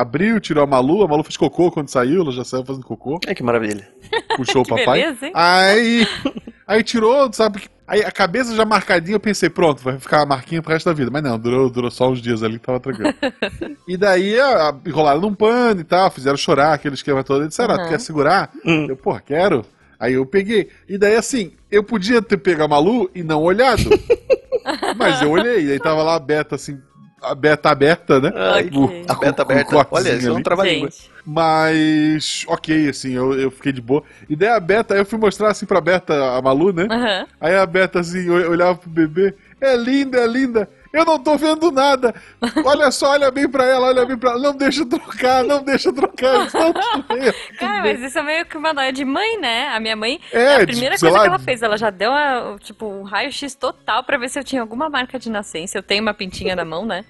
[SPEAKER 2] Abriu, tirou a Malu, a Malu fez cocô quando saiu, ela já saiu fazendo cocô,
[SPEAKER 3] Ai, que maravilha.
[SPEAKER 2] puxou o
[SPEAKER 1] Que
[SPEAKER 2] papai.
[SPEAKER 1] beleza, hein?
[SPEAKER 2] Aí, aí tirou, sabe? Aí a cabeça já marcadinha, eu pensei, pronto, vai ficar a marquinha pro resto da vida. Mas não, durou, durou só uns dias ali, tava tranquilo. [LAUGHS] e daí a, a- enrolaram num pano e tal, fizeram chorar, aquele esquema todo. Eles disseram, ah, tu
[SPEAKER 1] Uhum.
[SPEAKER 2] quer segurar?
[SPEAKER 3] Hum.
[SPEAKER 2] Eu, porra, quero. Aí eu peguei. E daí, assim, eu podia ter pego a Malu e não olhado. [LAUGHS] mas eu olhei. E aí tava lá a beta, assim, a beta aberta, né?
[SPEAKER 3] Ai,
[SPEAKER 1] Ok.
[SPEAKER 3] a beta aberta. Olha, isso é um.
[SPEAKER 1] Gente.
[SPEAKER 2] Mas, ok, assim, eu, eu fiquei de boa. E daí a Beta, aí eu fui mostrar assim pra Beta, a Malu, né?
[SPEAKER 1] Aham.
[SPEAKER 2] Aí a Beta, assim, ol- olhava pro bebê. É linda, é linda. Eu não tô vendo nada. Olha só, olha bem pra ela, olha bem pra ela. Não deixa eu trocar, não deixa eu trocar. [LAUGHS] Não,
[SPEAKER 1] Cara, mas isso é meio que uma noia de mãe, né? A minha mãe,
[SPEAKER 2] É,
[SPEAKER 1] a
[SPEAKER 2] de-
[SPEAKER 1] primeira coisa
[SPEAKER 2] lá,
[SPEAKER 1] que ela fez, ela já deu uma, tipo, um raio-x total pra ver se eu tinha alguma marca de nascença. Eu tenho uma pintinha na mão, né?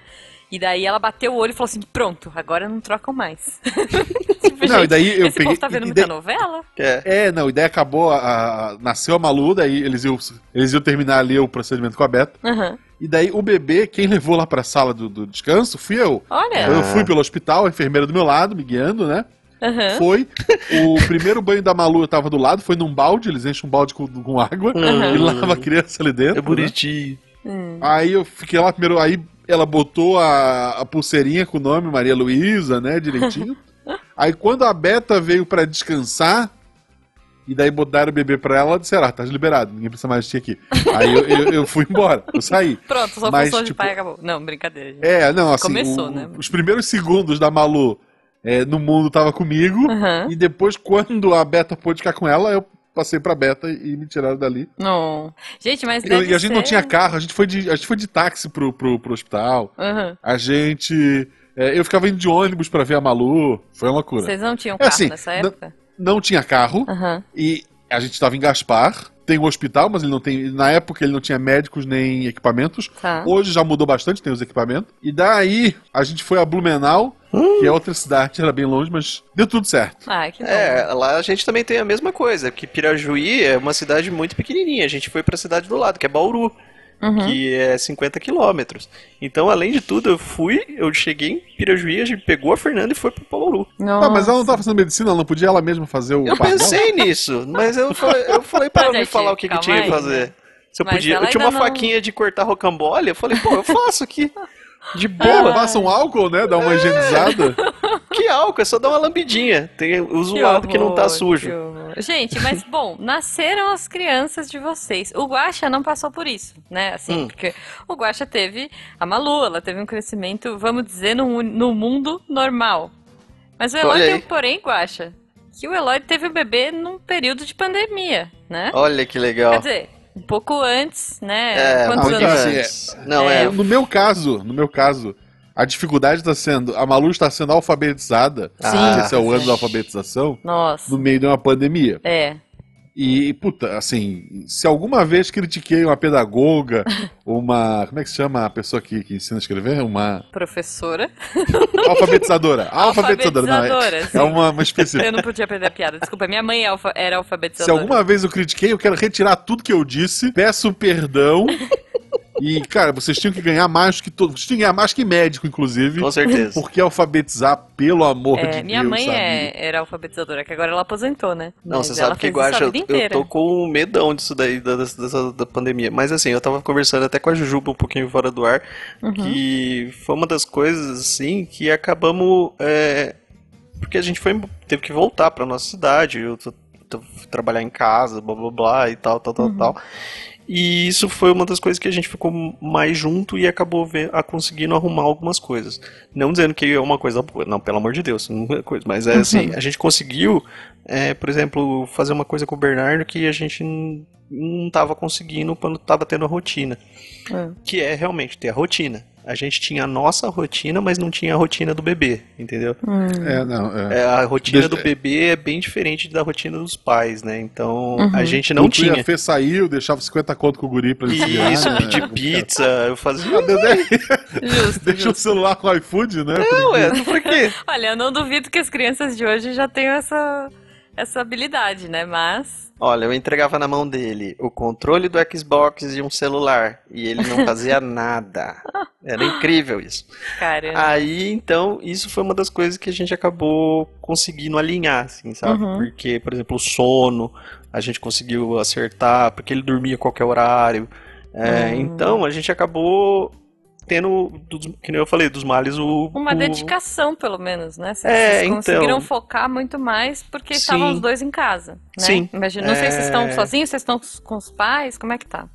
[SPEAKER 1] E daí ela bateu o olho e falou assim: pronto, agora não trocam mais. [LAUGHS] tipo,
[SPEAKER 2] Não, e daí eu
[SPEAKER 1] esse
[SPEAKER 2] peguei-
[SPEAKER 1] povo tá vendo muita
[SPEAKER 2] daí-
[SPEAKER 1] novela?
[SPEAKER 3] É.
[SPEAKER 2] É, não, e daí acabou, a, a- nasceu a Malu, daí eles iam, eles iam terminar ali o procedimento com a Beta.
[SPEAKER 1] Aham.
[SPEAKER 2] E daí o bebê, quem levou lá pra sala do, do descanso fui eu.
[SPEAKER 1] Olha.
[SPEAKER 2] Eu fui pelo hospital, a enfermeira do meu lado, me guiando, né?
[SPEAKER 1] Aham.
[SPEAKER 2] Foi. O primeiro banho da Malu eu tava do lado, foi num balde, eles enchem um balde com, com água
[SPEAKER 1] Aham. [LAUGHS]
[SPEAKER 2] e lava a criança ali dentro.
[SPEAKER 3] É
[SPEAKER 2] né?
[SPEAKER 3] bonitinho.
[SPEAKER 1] Hum.
[SPEAKER 2] Aí eu fiquei lá primeiro, aí ela botou a, a pulseirinha com o nome Maria Luísa, né, direitinho. [LAUGHS] Aí quando a Beta veio pra descansar, e daí botaram o bebê pra ela, disseram, ah, tá liberado, ninguém precisa mais ti aqui. Aí eu, eu, eu fui embora, eu saí. [LAUGHS]
[SPEAKER 1] Pronto, sua
[SPEAKER 2] Mas,
[SPEAKER 1] função de
[SPEAKER 2] tipo,
[SPEAKER 1] pai acabou. Não, brincadeira. gente.
[SPEAKER 2] É, não, assim,
[SPEAKER 1] Começou,
[SPEAKER 2] o-
[SPEAKER 1] né?
[SPEAKER 2] os primeiros segundos da Malu é, no mundo tava comigo,
[SPEAKER 1] Aham.
[SPEAKER 2] e depois, quando a Beta pôde ficar com ela, eu passei pra Beta e me tiraram dali.
[SPEAKER 1] Não. Gente, mas
[SPEAKER 2] E,
[SPEAKER 1] deve
[SPEAKER 2] e a gente não
[SPEAKER 1] ser-
[SPEAKER 2] tinha carro, a gente foi de, a gente foi de táxi pro, pro, pro hospital.
[SPEAKER 1] Aham.
[SPEAKER 2] A gente. é, eu ficava indo de ônibus pra ver a Malu. Foi uma loucura.
[SPEAKER 1] Vocês não tinham
[SPEAKER 2] É
[SPEAKER 1] carro
[SPEAKER 2] assim,
[SPEAKER 1] nessa
[SPEAKER 2] não-
[SPEAKER 1] época?
[SPEAKER 2] Não tinha carro
[SPEAKER 1] Aham.
[SPEAKER 2] e a gente estava em Gaspar. Tem um hospital, mas ele não tem. Na época ele não tinha médicos nem equipamentos.
[SPEAKER 1] Tá.
[SPEAKER 2] Hoje já mudou bastante, tem os equipamentos. E daí a gente foi a Blumenau, que é outra cidade, era bem longe, mas deu tudo certo.
[SPEAKER 1] Ah, que bom.
[SPEAKER 3] É, lá a gente também tem a mesma coisa, que Pirajuí é uma cidade muito pequenininha. A gente foi pra cidade do lado, que é Bauru,
[SPEAKER 1] Uhum.
[SPEAKER 3] que é 50 quilômetros. Então, além de tudo, eu fui, eu cheguei em Pirajuí, a gente pegou a Fernanda e foi pra Bauru.
[SPEAKER 2] Ah, mas ela não tava fazendo medicina, ela não podia ela mesma fazer o
[SPEAKER 3] Eu pensei nisso, mas eu falei, eu falei pra ela me falar o que, que tinha que
[SPEAKER 1] aí,
[SPEAKER 3] fazer.
[SPEAKER 1] né?
[SPEAKER 3] Se eu
[SPEAKER 1] Mas
[SPEAKER 3] podia, eu tinha uma
[SPEAKER 1] não-
[SPEAKER 3] faquinha de cortar rocambole, eu falei, pô, eu faço aqui. De
[SPEAKER 2] Pô,
[SPEAKER 3] boa.
[SPEAKER 2] passa um álcool, né? Dá uma higienizada. [LAUGHS]
[SPEAKER 3] Que álcool, é só dar uma lambidinha. Tem, usa o
[SPEAKER 1] Que
[SPEAKER 3] lado que não tá sujo.
[SPEAKER 1] Gente, mas [LAUGHS] bom, nasceram as crianças de vocês. O Guaxa não passou por isso, né? Assim,
[SPEAKER 3] Hum.
[SPEAKER 1] porque o Guaxa teve a Malu, ela teve um crescimento, vamos dizer, no, no mundo normal. Mas o Eloy tem um porém, Guaxa, que o Eloy teve o bebê num período de pandemia, né?
[SPEAKER 3] Olha que legal.
[SPEAKER 1] Quer dizer, um pouco antes, né?
[SPEAKER 3] É,
[SPEAKER 1] Quantos anos?
[SPEAKER 2] assim,
[SPEAKER 3] antes. Não,
[SPEAKER 1] É.
[SPEAKER 3] é.
[SPEAKER 2] No meu caso, no meu caso, a dificuldade está sendo. A Malu está sendo alfabetizada.
[SPEAKER 1] Sim.
[SPEAKER 2] Esse é o ano da alfabetização.
[SPEAKER 1] Nossa.
[SPEAKER 2] No meio de uma pandemia.
[SPEAKER 1] É.
[SPEAKER 2] E, puta, assim, se alguma vez critiquei uma pedagoga, [LAUGHS] uma. Como é que se chama a pessoa que, que ensina a escrever? Uma.
[SPEAKER 1] Professora. [LAUGHS]
[SPEAKER 2] Alfabetizadora. [LAUGHS] Alfabetizadora, não.
[SPEAKER 1] Alfabetizadora,
[SPEAKER 2] É,
[SPEAKER 1] sim.
[SPEAKER 2] é uma, uma específica.
[SPEAKER 1] Eu não podia perder a piada. Desculpa, minha mãe é era
[SPEAKER 2] Se
[SPEAKER 1] alfabetizadora.
[SPEAKER 2] alguma vez eu critiquei, eu quero retirar tudo que eu disse, peço perdão. E, cara, vocês tinham que ganhar mais que todos. Vocês tinham que ganhar mais que médico, inclusive.
[SPEAKER 3] Com certeza.
[SPEAKER 2] Porque alfabetizar, pelo amor
[SPEAKER 1] É,
[SPEAKER 2] de
[SPEAKER 1] minha
[SPEAKER 2] Deus,
[SPEAKER 1] mãe
[SPEAKER 2] sabe?
[SPEAKER 1] é- era alfabetizadora, que agora ela aposentou, né?
[SPEAKER 3] Não,
[SPEAKER 1] Mas
[SPEAKER 3] você sabe que,
[SPEAKER 1] fez isso a
[SPEAKER 3] Guaxa,
[SPEAKER 1] vida
[SPEAKER 3] eu, eu tô com medão disso daí, da, dessa- da pandemia. Mas assim, eu tava conversando até com a Jujuba um pouquinho fora do ar,
[SPEAKER 1] Uhum.
[SPEAKER 3] que foi uma das coisas, assim, que acabamos... é, porque a gente foi, teve que voltar pra nossa cidade, eu tô- tô- trabalhar em casa, blá blá blá e tal, tal, tal,
[SPEAKER 1] Uhum.
[SPEAKER 3] tal. E isso foi uma das coisas que a gente ficou mais junto e acabou ve- a conseguindo arrumar algumas coisas. Não dizendo que é uma coisa boa, não, pelo amor de Deus, não é coisa, mas é assim, a gente conseguiu, é, por exemplo, fazer uma coisa com o Bernardo que a gente não estava conseguindo quando estava tendo a rotina.
[SPEAKER 1] É.
[SPEAKER 3] Que é realmente ter a rotina. A gente tinha a nossa rotina, mas não tinha a rotina do bebê, entendeu?
[SPEAKER 1] Hum.
[SPEAKER 2] É, não, é.
[SPEAKER 3] É, a rotina
[SPEAKER 2] Deixa-
[SPEAKER 3] do bebê é bem diferente da rotina dos pais, né? Então
[SPEAKER 1] Uhum.
[SPEAKER 3] a gente não
[SPEAKER 2] O tu e
[SPEAKER 3] tinha.
[SPEAKER 2] a Fê saiu, deixava 50 conto com o guri pra ele se virar,
[SPEAKER 3] Isso,
[SPEAKER 2] né?
[SPEAKER 3] pedir pizza, eu fazia.
[SPEAKER 2] Ah, Dedé, [LAUGHS]
[SPEAKER 1] Justo,
[SPEAKER 2] Deixa o
[SPEAKER 1] justo.
[SPEAKER 2] celular com o iFood, né?
[SPEAKER 3] Não, é, por quê? [LAUGHS]
[SPEAKER 1] Olha, eu não duvido que as crianças de hoje já tenham essa, essa habilidade, né? Mas.
[SPEAKER 3] Olha, eu entregava na mão dele o controle do Xbox e um celular. E ele não fazia [LAUGHS] nada. Era incrível isso.
[SPEAKER 1] Caramba.
[SPEAKER 3] Aí, então, isso foi uma das coisas que a gente acabou conseguindo alinhar, assim, sabe?
[SPEAKER 1] Uhum.
[SPEAKER 3] Porque, por exemplo, o sono, a gente conseguiu acertar, porque ele dormia a qualquer horário. É,
[SPEAKER 1] Hum.
[SPEAKER 3] Então, a gente acabou tendo, dos- que nem eu falei, dos males o...
[SPEAKER 1] Uma
[SPEAKER 3] o-
[SPEAKER 1] dedicação, pelo menos, né? Vocês
[SPEAKER 3] É,
[SPEAKER 1] vocês conseguiram
[SPEAKER 3] então.
[SPEAKER 1] focar muito mais porque
[SPEAKER 3] Sim.
[SPEAKER 1] estavam os dois em casa, né?
[SPEAKER 3] Sim.
[SPEAKER 1] Imagina, não sei se vocês estão
[SPEAKER 3] É.
[SPEAKER 1] sozinhos, vocês estão com os pais, como é que tá?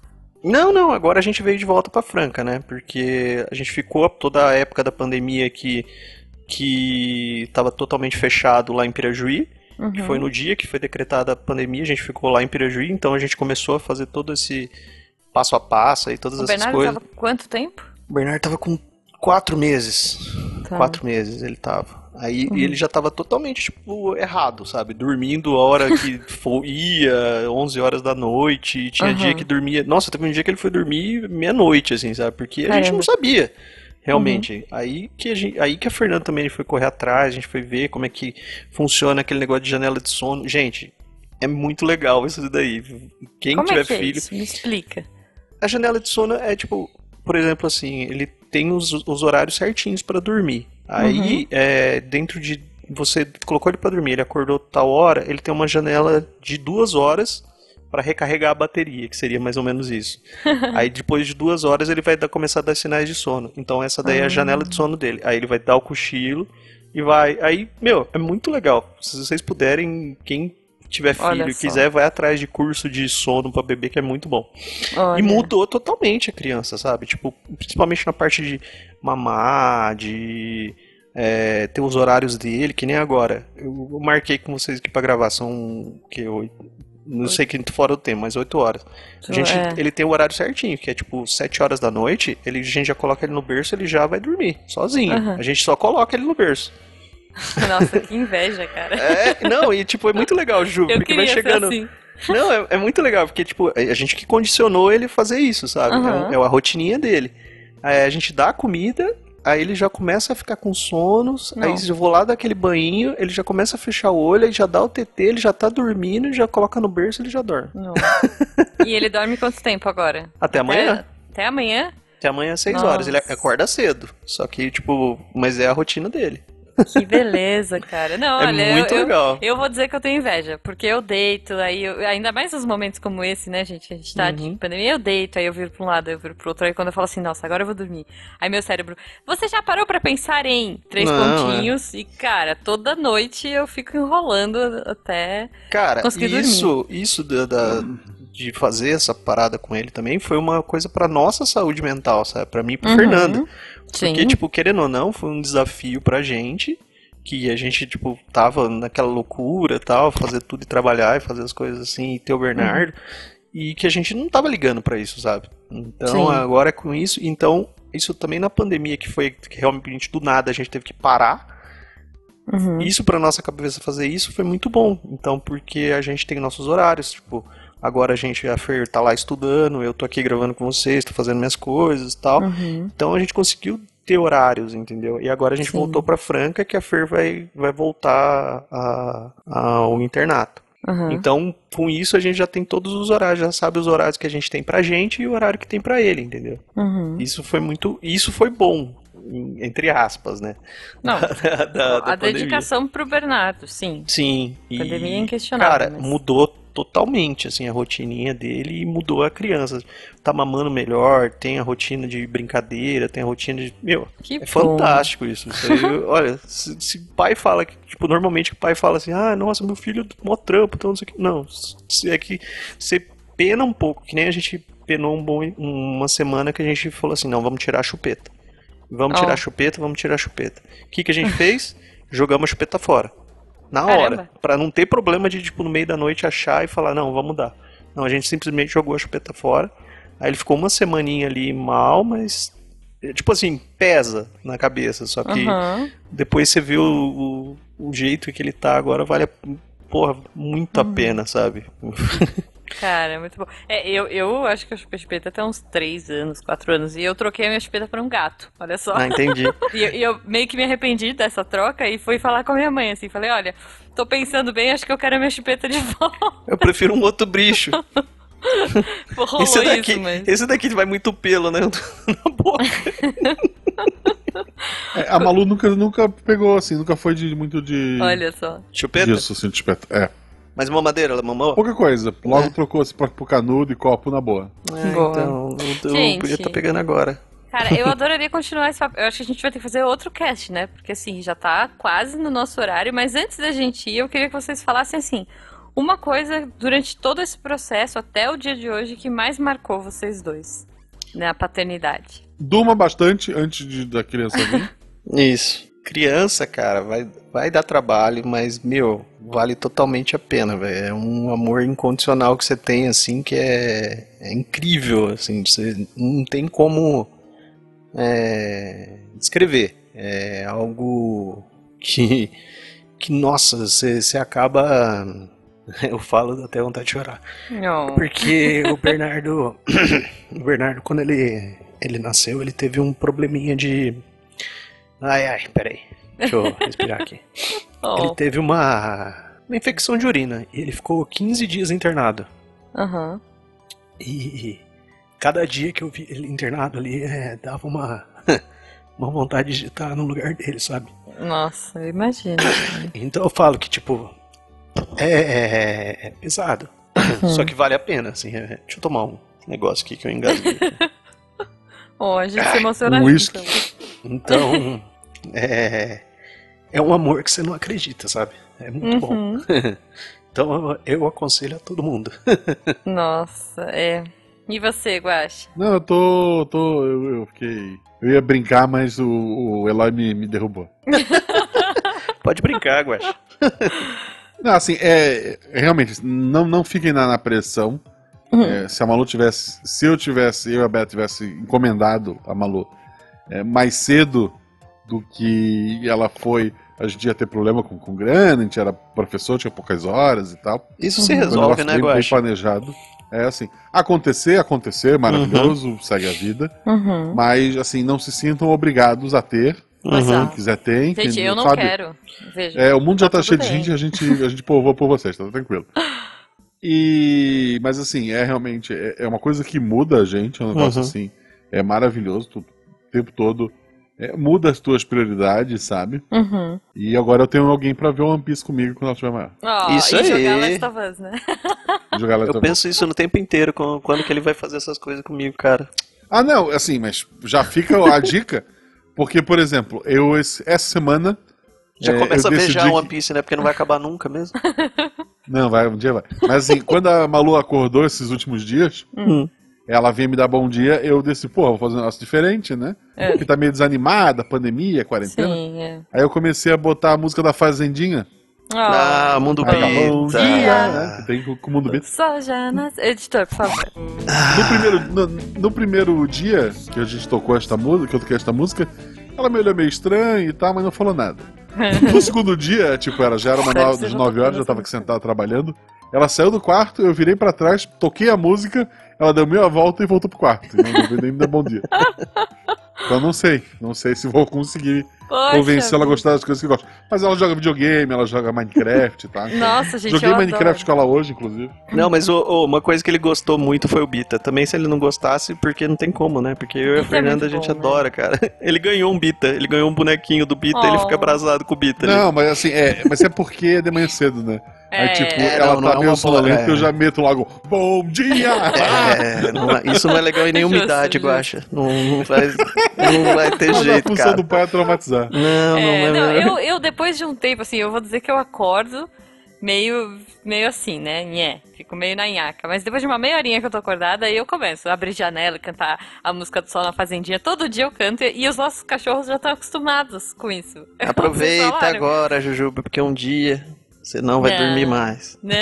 [SPEAKER 3] Não, não, agora a gente veio de volta pra Franca, né? Porque a gente ficou toda a época da pandemia que que estava totalmente fechado lá em Pirajuí, que
[SPEAKER 1] Uhum.
[SPEAKER 3] foi no dia que foi decretada a pandemia, a gente ficou lá em Pirajuí, então a gente começou a fazer todo esse passo a passo e todas
[SPEAKER 1] O
[SPEAKER 3] essas
[SPEAKER 1] Bernardo
[SPEAKER 3] coisas.
[SPEAKER 1] tava quanto tempo?
[SPEAKER 3] O Bernardo tava com quatro meses.
[SPEAKER 1] Tá.
[SPEAKER 3] Quatro meses ele tava. Aí
[SPEAKER 1] Uhum.
[SPEAKER 3] ele já tava totalmente, tipo, errado, sabe? Dormindo a hora que [LAUGHS] for, ia, 11 horas da noite, tinha
[SPEAKER 1] Uhum.
[SPEAKER 3] dia que dormia... Nossa, teve um dia que ele foi dormir meia-noite, assim, sabe? Porque a gente não sabia, realmente.
[SPEAKER 1] Uhum.
[SPEAKER 3] Aí, que a gente, aí que a Fernanda também foi correr atrás, a gente foi ver como é que funciona aquele negócio de janela de sono. Gente, é muito legal isso daí. Quem
[SPEAKER 1] como
[SPEAKER 3] tiver
[SPEAKER 1] é que é
[SPEAKER 3] filho...
[SPEAKER 1] isso? Me explica.
[SPEAKER 3] A janela de sono é tipo, por exemplo, assim, ele tem os, os horários certinhos pra dormir. Aí, é, dentro de. Você colocou ele pra dormir, ele acordou tal hora, ele tem uma janela de duas horas pra recarregar a bateria, que seria mais ou menos isso. [LAUGHS] Aí depois de duas horas ele vai dar- começar a dar sinais de sono. Então essa daí é a janela de sono dele. Aí ele vai dar o cochilo, e vai. Aí, meu, é muito legal. Se vocês puderem, quem tiver filho e quiser, vai atrás de curso de sono pra bebê, que é muito bom. E
[SPEAKER 1] Olha.
[SPEAKER 3] mudou totalmente a criança, sabe? Tipo, principalmente na parte de mamar, de é, ter os horários dele, que nem agora. Eu, eu marquei com vocês aqui pra gravar, são que oito, não sei que fora o tempo, mas 8 horas. A gente,
[SPEAKER 1] É.
[SPEAKER 3] Ele tem o horário certinho, que é tipo 7 horas da noite, ele, a gente já coloca ele no berço, ele já vai dormir, sozinho.
[SPEAKER 1] Aham.
[SPEAKER 3] A gente só coloca ele no berço. [LAUGHS]
[SPEAKER 1] Nossa, que inveja, cara.
[SPEAKER 3] É, não, e tipo, é muito legal, Ju,
[SPEAKER 1] Eu
[SPEAKER 3] porque vai chegando.
[SPEAKER 1] assim.
[SPEAKER 3] Não, é, é muito legal, porque, tipo, a gente que condicionou ele a fazer isso, sabe?
[SPEAKER 1] Aham.
[SPEAKER 3] É, é a rotininha dele. Aí a gente dá a comida, aí ele já começa a ficar com sono, aí
[SPEAKER 1] Não.
[SPEAKER 3] eu vou lá dar aquele banho, ele já começa a fechar o olho, aí já dá o TT, ele já tá dormindo, já coloca no berço e ele já dorme.
[SPEAKER 1] E ele dorme quanto tempo agora?
[SPEAKER 3] Até amanhã?
[SPEAKER 1] Até, até amanhã?
[SPEAKER 3] Até amanhã às 6
[SPEAKER 1] Nossa.
[SPEAKER 3] horas. Ele acorda cedo. Só que, tipo, mas é a rotina dele.
[SPEAKER 1] Que beleza, cara. Não,
[SPEAKER 3] é
[SPEAKER 1] olha,
[SPEAKER 3] muito
[SPEAKER 1] eu, eu-
[SPEAKER 3] legal.
[SPEAKER 1] Eu vou dizer que eu tenho inveja, porque eu deito, aí eu- ainda mais nos momentos como esse, né, gente? A gente tá de
[SPEAKER 3] Uhum.
[SPEAKER 1] pandemia, eu deito, aí eu viro pra um lado, eu viro pro outro, aí quando eu falo assim, nossa, agora eu vou dormir. Aí meu cérebro, você já parou pra pensar em três
[SPEAKER 3] Não, é.
[SPEAKER 1] pontinhos? E, cara, toda noite eu fico enrolando até.
[SPEAKER 3] Cara,
[SPEAKER 1] Consegui dormir.
[SPEAKER 3] isso, isso da, da- de fazer essa parada com ele também foi uma coisa pra nossa saúde mental, sabe? Pra mim e pro
[SPEAKER 1] Uhum.
[SPEAKER 3] Fernando.
[SPEAKER 1] Sim.
[SPEAKER 3] Porque, tipo, querendo ou não, foi um desafio pra gente. Que a gente, tipo, tava naquela loucura e tal, fazer tudo e trabalhar e fazer as coisas assim, e ter o Bernardo. E que a gente não tava ligando pra isso, sabe? Então,
[SPEAKER 1] Sim.
[SPEAKER 3] agora é com isso. Então, isso também na pandemia, que foi que realmente do nada a gente teve que parar.
[SPEAKER 1] Uhum.
[SPEAKER 3] Isso pra nossa cabeça fazer isso foi muito bom. Então, porque a gente tem nossos horários, tipo, agora a gente, a Fer tá lá estudando, eu tô aqui gravando com vocês, tô fazendo minhas coisas e tal.
[SPEAKER 1] Uhum.
[SPEAKER 3] Então a gente conseguiu ter horários, entendeu? E agora a gente
[SPEAKER 1] Sim.
[SPEAKER 3] voltou pra Franca, que a Fer vai, vai voltar a- ao internato.
[SPEAKER 1] Uhum.
[SPEAKER 3] Então, com isso a gente já tem todos os horários, já sabe os horários que a gente tem pra gente e o horário que tem pra ele, entendeu?
[SPEAKER 1] Uhum.
[SPEAKER 3] Isso foi muito, isso foi bom, entre aspas, né?
[SPEAKER 1] Não, [LAUGHS]
[SPEAKER 3] Da- da- da
[SPEAKER 1] a
[SPEAKER 3] pandemia.
[SPEAKER 1] dedicação pro Bernardo, sim.
[SPEAKER 3] Sim. E,
[SPEAKER 1] Pandemia é inquestionável,
[SPEAKER 3] Cara,
[SPEAKER 1] mas-
[SPEAKER 3] mudou totalmente, assim, a rotininha dele e mudou a criança. Tá mamando melhor, tem a rotina de brincadeira, tem a rotina de... Meu,
[SPEAKER 1] Que
[SPEAKER 3] é
[SPEAKER 1] bom.
[SPEAKER 3] fantástico isso. Isso aí, olha, se, se o pai fala, que, tipo, normalmente o pai fala assim, ah, nossa, meu filho é mó trampo, então não sei o que. Não, se é que você pena um pouco, que nem a gente penou um bom, uma semana que a gente falou assim, não, vamos tirar a chupeta. Vamos
[SPEAKER 1] Ó.
[SPEAKER 3] tirar a chupeta, vamos tirar a chupeta. O que, que a gente fez? Jogamos a chupeta fora. Na
[SPEAKER 1] Caramba.
[SPEAKER 3] hora. Pra não ter problema de, tipo, no meio da noite achar e falar, não, vamos mudar. Não, a gente simplesmente jogou a chupeta fora. Aí ele ficou uma semaninha ali mal, mas. é, Tipo assim, pesa na cabeça. Só que
[SPEAKER 1] Aham.
[SPEAKER 3] depois você vê o, o, o jeito que ele tá agora, vale, a- porra, muito
[SPEAKER 1] Uhum.
[SPEAKER 3] a pena, sabe? [LAUGHS]
[SPEAKER 1] Cara, muito bom. É, eu, eu acho que eu chupei chupeta até uns 3 anos, 4 anos. E eu troquei a minha chupeta por um gato. Olha só.
[SPEAKER 3] Ah, entendi. [LAUGHS]
[SPEAKER 1] E eu, e eu meio que me arrependi dessa troca e fui falar com a minha mãe, assim. Falei, olha, tô pensando bem, acho que eu quero a minha chupeta de [LAUGHS] volta.
[SPEAKER 3] Eu prefiro um outro bicho. [LAUGHS]
[SPEAKER 1] Rolou
[SPEAKER 3] Esse daqui,
[SPEAKER 1] isso, mas...
[SPEAKER 3] esse daqui vai muito pelo, né? Na boca.
[SPEAKER 2] É, a Malu nunca, nunca pegou assim, nunca foi de muito de.
[SPEAKER 1] Olha só.
[SPEAKER 3] Chupeta?
[SPEAKER 2] disso, assim, de chupeta. É.
[SPEAKER 3] Mas mamadeira, ela mamou?
[SPEAKER 2] Pouca coisa. Logo
[SPEAKER 3] É.
[SPEAKER 2] trocou assim, pra- pro canudo e copo na boa.
[SPEAKER 3] É,
[SPEAKER 1] Boa.
[SPEAKER 3] então, eu, eu podia estar pegando agora.
[SPEAKER 1] Cara, eu [LAUGHS] adoraria continuar esse papo. Eu acho que a gente vai ter que fazer outro cast, né? Porque assim, já tá quase no nosso horário, mas antes da gente ir, eu queria que vocês falassem assim. Uma coisa durante todo esse processo, até o dia de hoje, que mais marcou vocês dois na paternidade.
[SPEAKER 2] Durma bastante antes de, da criança vir. [LAUGHS]
[SPEAKER 3] Isso. Criança, cara, vai, vai dar trabalho, mas, meu, vale totalmente a pena, velho. É um amor incondicional que você tem, assim, que é, é incrível, assim. Você não tem como é, descrever. É algo que, que nossa, você, você acaba. [LAUGHS] Eu falo até vontade de chorar.
[SPEAKER 1] Não.
[SPEAKER 3] Porque o Bernardo, [COUGHS] o Bernardo quando ele ele nasceu, ele teve um probleminha de Ai ai, peraí. Deixa eu [LAUGHS] respirar aqui. Ele
[SPEAKER 1] Oh.
[SPEAKER 3] teve uma uma infecção de urina e ele ficou 15 dias internado.
[SPEAKER 1] Aham.
[SPEAKER 3] E cada dia que eu vi ele internado ali, é, dava uma [LAUGHS] uma vontade de estar no lugar dele, sabe?
[SPEAKER 1] Nossa, eu imagino. [COUGHS]
[SPEAKER 3] Então eu falo que, tipo, é, é- é pesado. Só que vale a pena, assim. é- deixa eu tomar um negócio aqui que eu engasguei.
[SPEAKER 1] Oh, [LAUGHS] a gente se emociona
[SPEAKER 2] um
[SPEAKER 1] junto.
[SPEAKER 2] whisky.
[SPEAKER 3] Então, é,
[SPEAKER 5] é um amor que você não acredita, sabe? É muito bom.
[SPEAKER 1] Uhum. [LAUGHS]
[SPEAKER 5] Então eu, aconselho a todo mundo. [LAUGHS]
[SPEAKER 1] Nossa, é. E você, Guache?
[SPEAKER 2] Não, eu tô. tô eu, eu fiquei. Eu ia brincar, mas o, o Eloy me, me derrubou. [LAUGHS]
[SPEAKER 3] Pode brincar, Guaxa.
[SPEAKER 2] Não, assim, é. Realmente, não, não fiquem na, na pressão. É, se a Malu tivesse. Se eu tivesse, eu e a Beth tivesse encomendado a Malu é, mais cedo do que ela foi, a gente ia ter problema com, com grana, a gente era professor, tinha poucas horas e tal.
[SPEAKER 3] Isso se
[SPEAKER 2] Foi um
[SPEAKER 3] resolve,
[SPEAKER 2] negócio
[SPEAKER 3] né,
[SPEAKER 2] bem, bem planejado. É assim, acontecer, acontecer, maravilhoso, segue a vida.
[SPEAKER 1] Uhum.
[SPEAKER 2] Mas, assim, não se sintam obrigados a ter.
[SPEAKER 1] Mas,
[SPEAKER 2] Quem quiser ter,
[SPEAKER 1] Gente,
[SPEAKER 2] entendeu?
[SPEAKER 1] eu não
[SPEAKER 2] Sabe?
[SPEAKER 1] quero. Veja.
[SPEAKER 2] É, o mundo já
[SPEAKER 1] Tá
[SPEAKER 2] tá, cheio de
[SPEAKER 1] bem.
[SPEAKER 2] gente, a gente, a gente povoa por vocês, tá tranquilo. [LAUGHS] E, mas assim, é realmente, é, é uma coisa que muda a gente, é um negócio
[SPEAKER 5] Uhum.
[SPEAKER 2] assim, é maravilhoso, tu- o tempo todo, é, muda as tuas prioridades, sabe?
[SPEAKER 1] Uhum.
[SPEAKER 2] E agora eu tenho alguém pra ver One Piece comigo quando ela estiver maior.
[SPEAKER 1] Ó,
[SPEAKER 3] Isso
[SPEAKER 1] e
[SPEAKER 3] aí.
[SPEAKER 1] jogar Last of Us, né? [LAUGHS]
[SPEAKER 2] Jogar Last
[SPEAKER 3] Eu
[SPEAKER 2] of Us.
[SPEAKER 3] penso isso no tempo inteiro, quando que ele vai fazer essas coisas comigo, cara.
[SPEAKER 2] Ah, não, assim, mas já fica a dica, porque, por exemplo, eu essa semana.
[SPEAKER 3] Já
[SPEAKER 2] é,
[SPEAKER 3] começa a beijar
[SPEAKER 2] decidi
[SPEAKER 3] One
[SPEAKER 2] que-
[SPEAKER 3] Piece, né? Porque não vai acabar nunca mesmo. [LAUGHS]
[SPEAKER 2] Não, vai, um dia vai. Mas assim, quando a Malu acordou esses últimos dias,
[SPEAKER 3] Hum.
[SPEAKER 2] Ela vinha me dar bom dia, eu disse, pô, vou fazer um negócio diferente, né?
[SPEAKER 1] É.
[SPEAKER 2] Porque tá meio desanimada, pandemia, quarentena.
[SPEAKER 1] Sim, é.
[SPEAKER 2] Aí eu comecei a botar a música da Fazendinha.
[SPEAKER 1] Ó,
[SPEAKER 3] Ah, Mundo
[SPEAKER 2] Aí, bom
[SPEAKER 3] Bita.
[SPEAKER 2] dia, né? Que tem com com o Mundo Beat.
[SPEAKER 1] Só já nas... Editor, por favor.
[SPEAKER 2] No primeiro, no, no primeiro dia que a gente tocou esta música, que eu toquei esta música, ela me olhou meio estranho e tal, mas não falou nada. [LAUGHS] No segundo dia, tipo, era, já era uma
[SPEAKER 1] ser
[SPEAKER 2] de
[SPEAKER 1] já
[SPEAKER 2] 9
[SPEAKER 1] tocando
[SPEAKER 2] horas,
[SPEAKER 1] essa
[SPEAKER 2] tava aqui sentado trabalhando. Ela saiu do quarto, eu virei pra trás, toquei a música, ela deu meia volta e voltou pro quarto. Não, veio nem me dar bom dia. [LAUGHS] Então não sei, não sei se vou conseguir
[SPEAKER 1] Poxa,
[SPEAKER 2] convencer ela a gostar das coisas que gosta. Mas ela joga videogame, ela joga Minecraft, tá? Então, [LAUGHS]
[SPEAKER 1] Nossa, gente,
[SPEAKER 2] Joguei
[SPEAKER 1] eu
[SPEAKER 2] Minecraft
[SPEAKER 1] adoro.
[SPEAKER 2] com ela hoje, inclusive.
[SPEAKER 3] Não, mas ô, ô, uma coisa que ele gostou muito foi o Bita. Também se ele não gostasse, porque não tem como, né? Porque eu e a
[SPEAKER 1] é
[SPEAKER 3] Fernanda a
[SPEAKER 1] muito
[SPEAKER 3] gente
[SPEAKER 1] bom, né?
[SPEAKER 3] adora, cara. [LAUGHS] Ele ganhou um Bita, ele ganhou um bonequinho do Bita, ele
[SPEAKER 1] Oh.
[SPEAKER 3] fica abrasado com o Bita. ali.
[SPEAKER 2] Não, mas assim, é, mas é porque é de manhã cedo, né? Aí,
[SPEAKER 1] É.
[SPEAKER 2] tipo,
[SPEAKER 3] É,
[SPEAKER 2] ela
[SPEAKER 3] não, não
[SPEAKER 2] tá
[SPEAKER 3] é
[SPEAKER 2] meio sonolenta
[SPEAKER 3] é.
[SPEAKER 2] e eu já meto logo, bom dia!
[SPEAKER 3] É, não é- isso não é legal em [LAUGHS] nenhuma idade. Guaxa. Não, não, vai, não vai ter
[SPEAKER 2] Mas a
[SPEAKER 3] jeito,
[SPEAKER 2] função
[SPEAKER 3] cara.
[SPEAKER 2] do pai é traumatizar.
[SPEAKER 3] Não, não,
[SPEAKER 1] É,
[SPEAKER 3] é.
[SPEAKER 1] não, eu, eu depois de um tempo, assim, eu vou dizer que eu acordo meio, meio assim, né? Nhé, fico meio na nhaca. Mas depois de uma meia horinha que eu tô acordada, aí eu começo a abrir janela e cantar a música do Sol na Fazendinha. Todo dia eu canto e os nossos cachorros já estão acostumados com isso. [LAUGHS] É
[SPEAKER 3] Aproveita
[SPEAKER 1] falaram.
[SPEAKER 3] agora, Jujuba, porque um dia você não vai
[SPEAKER 1] Não.
[SPEAKER 3] dormir mais.
[SPEAKER 1] Não,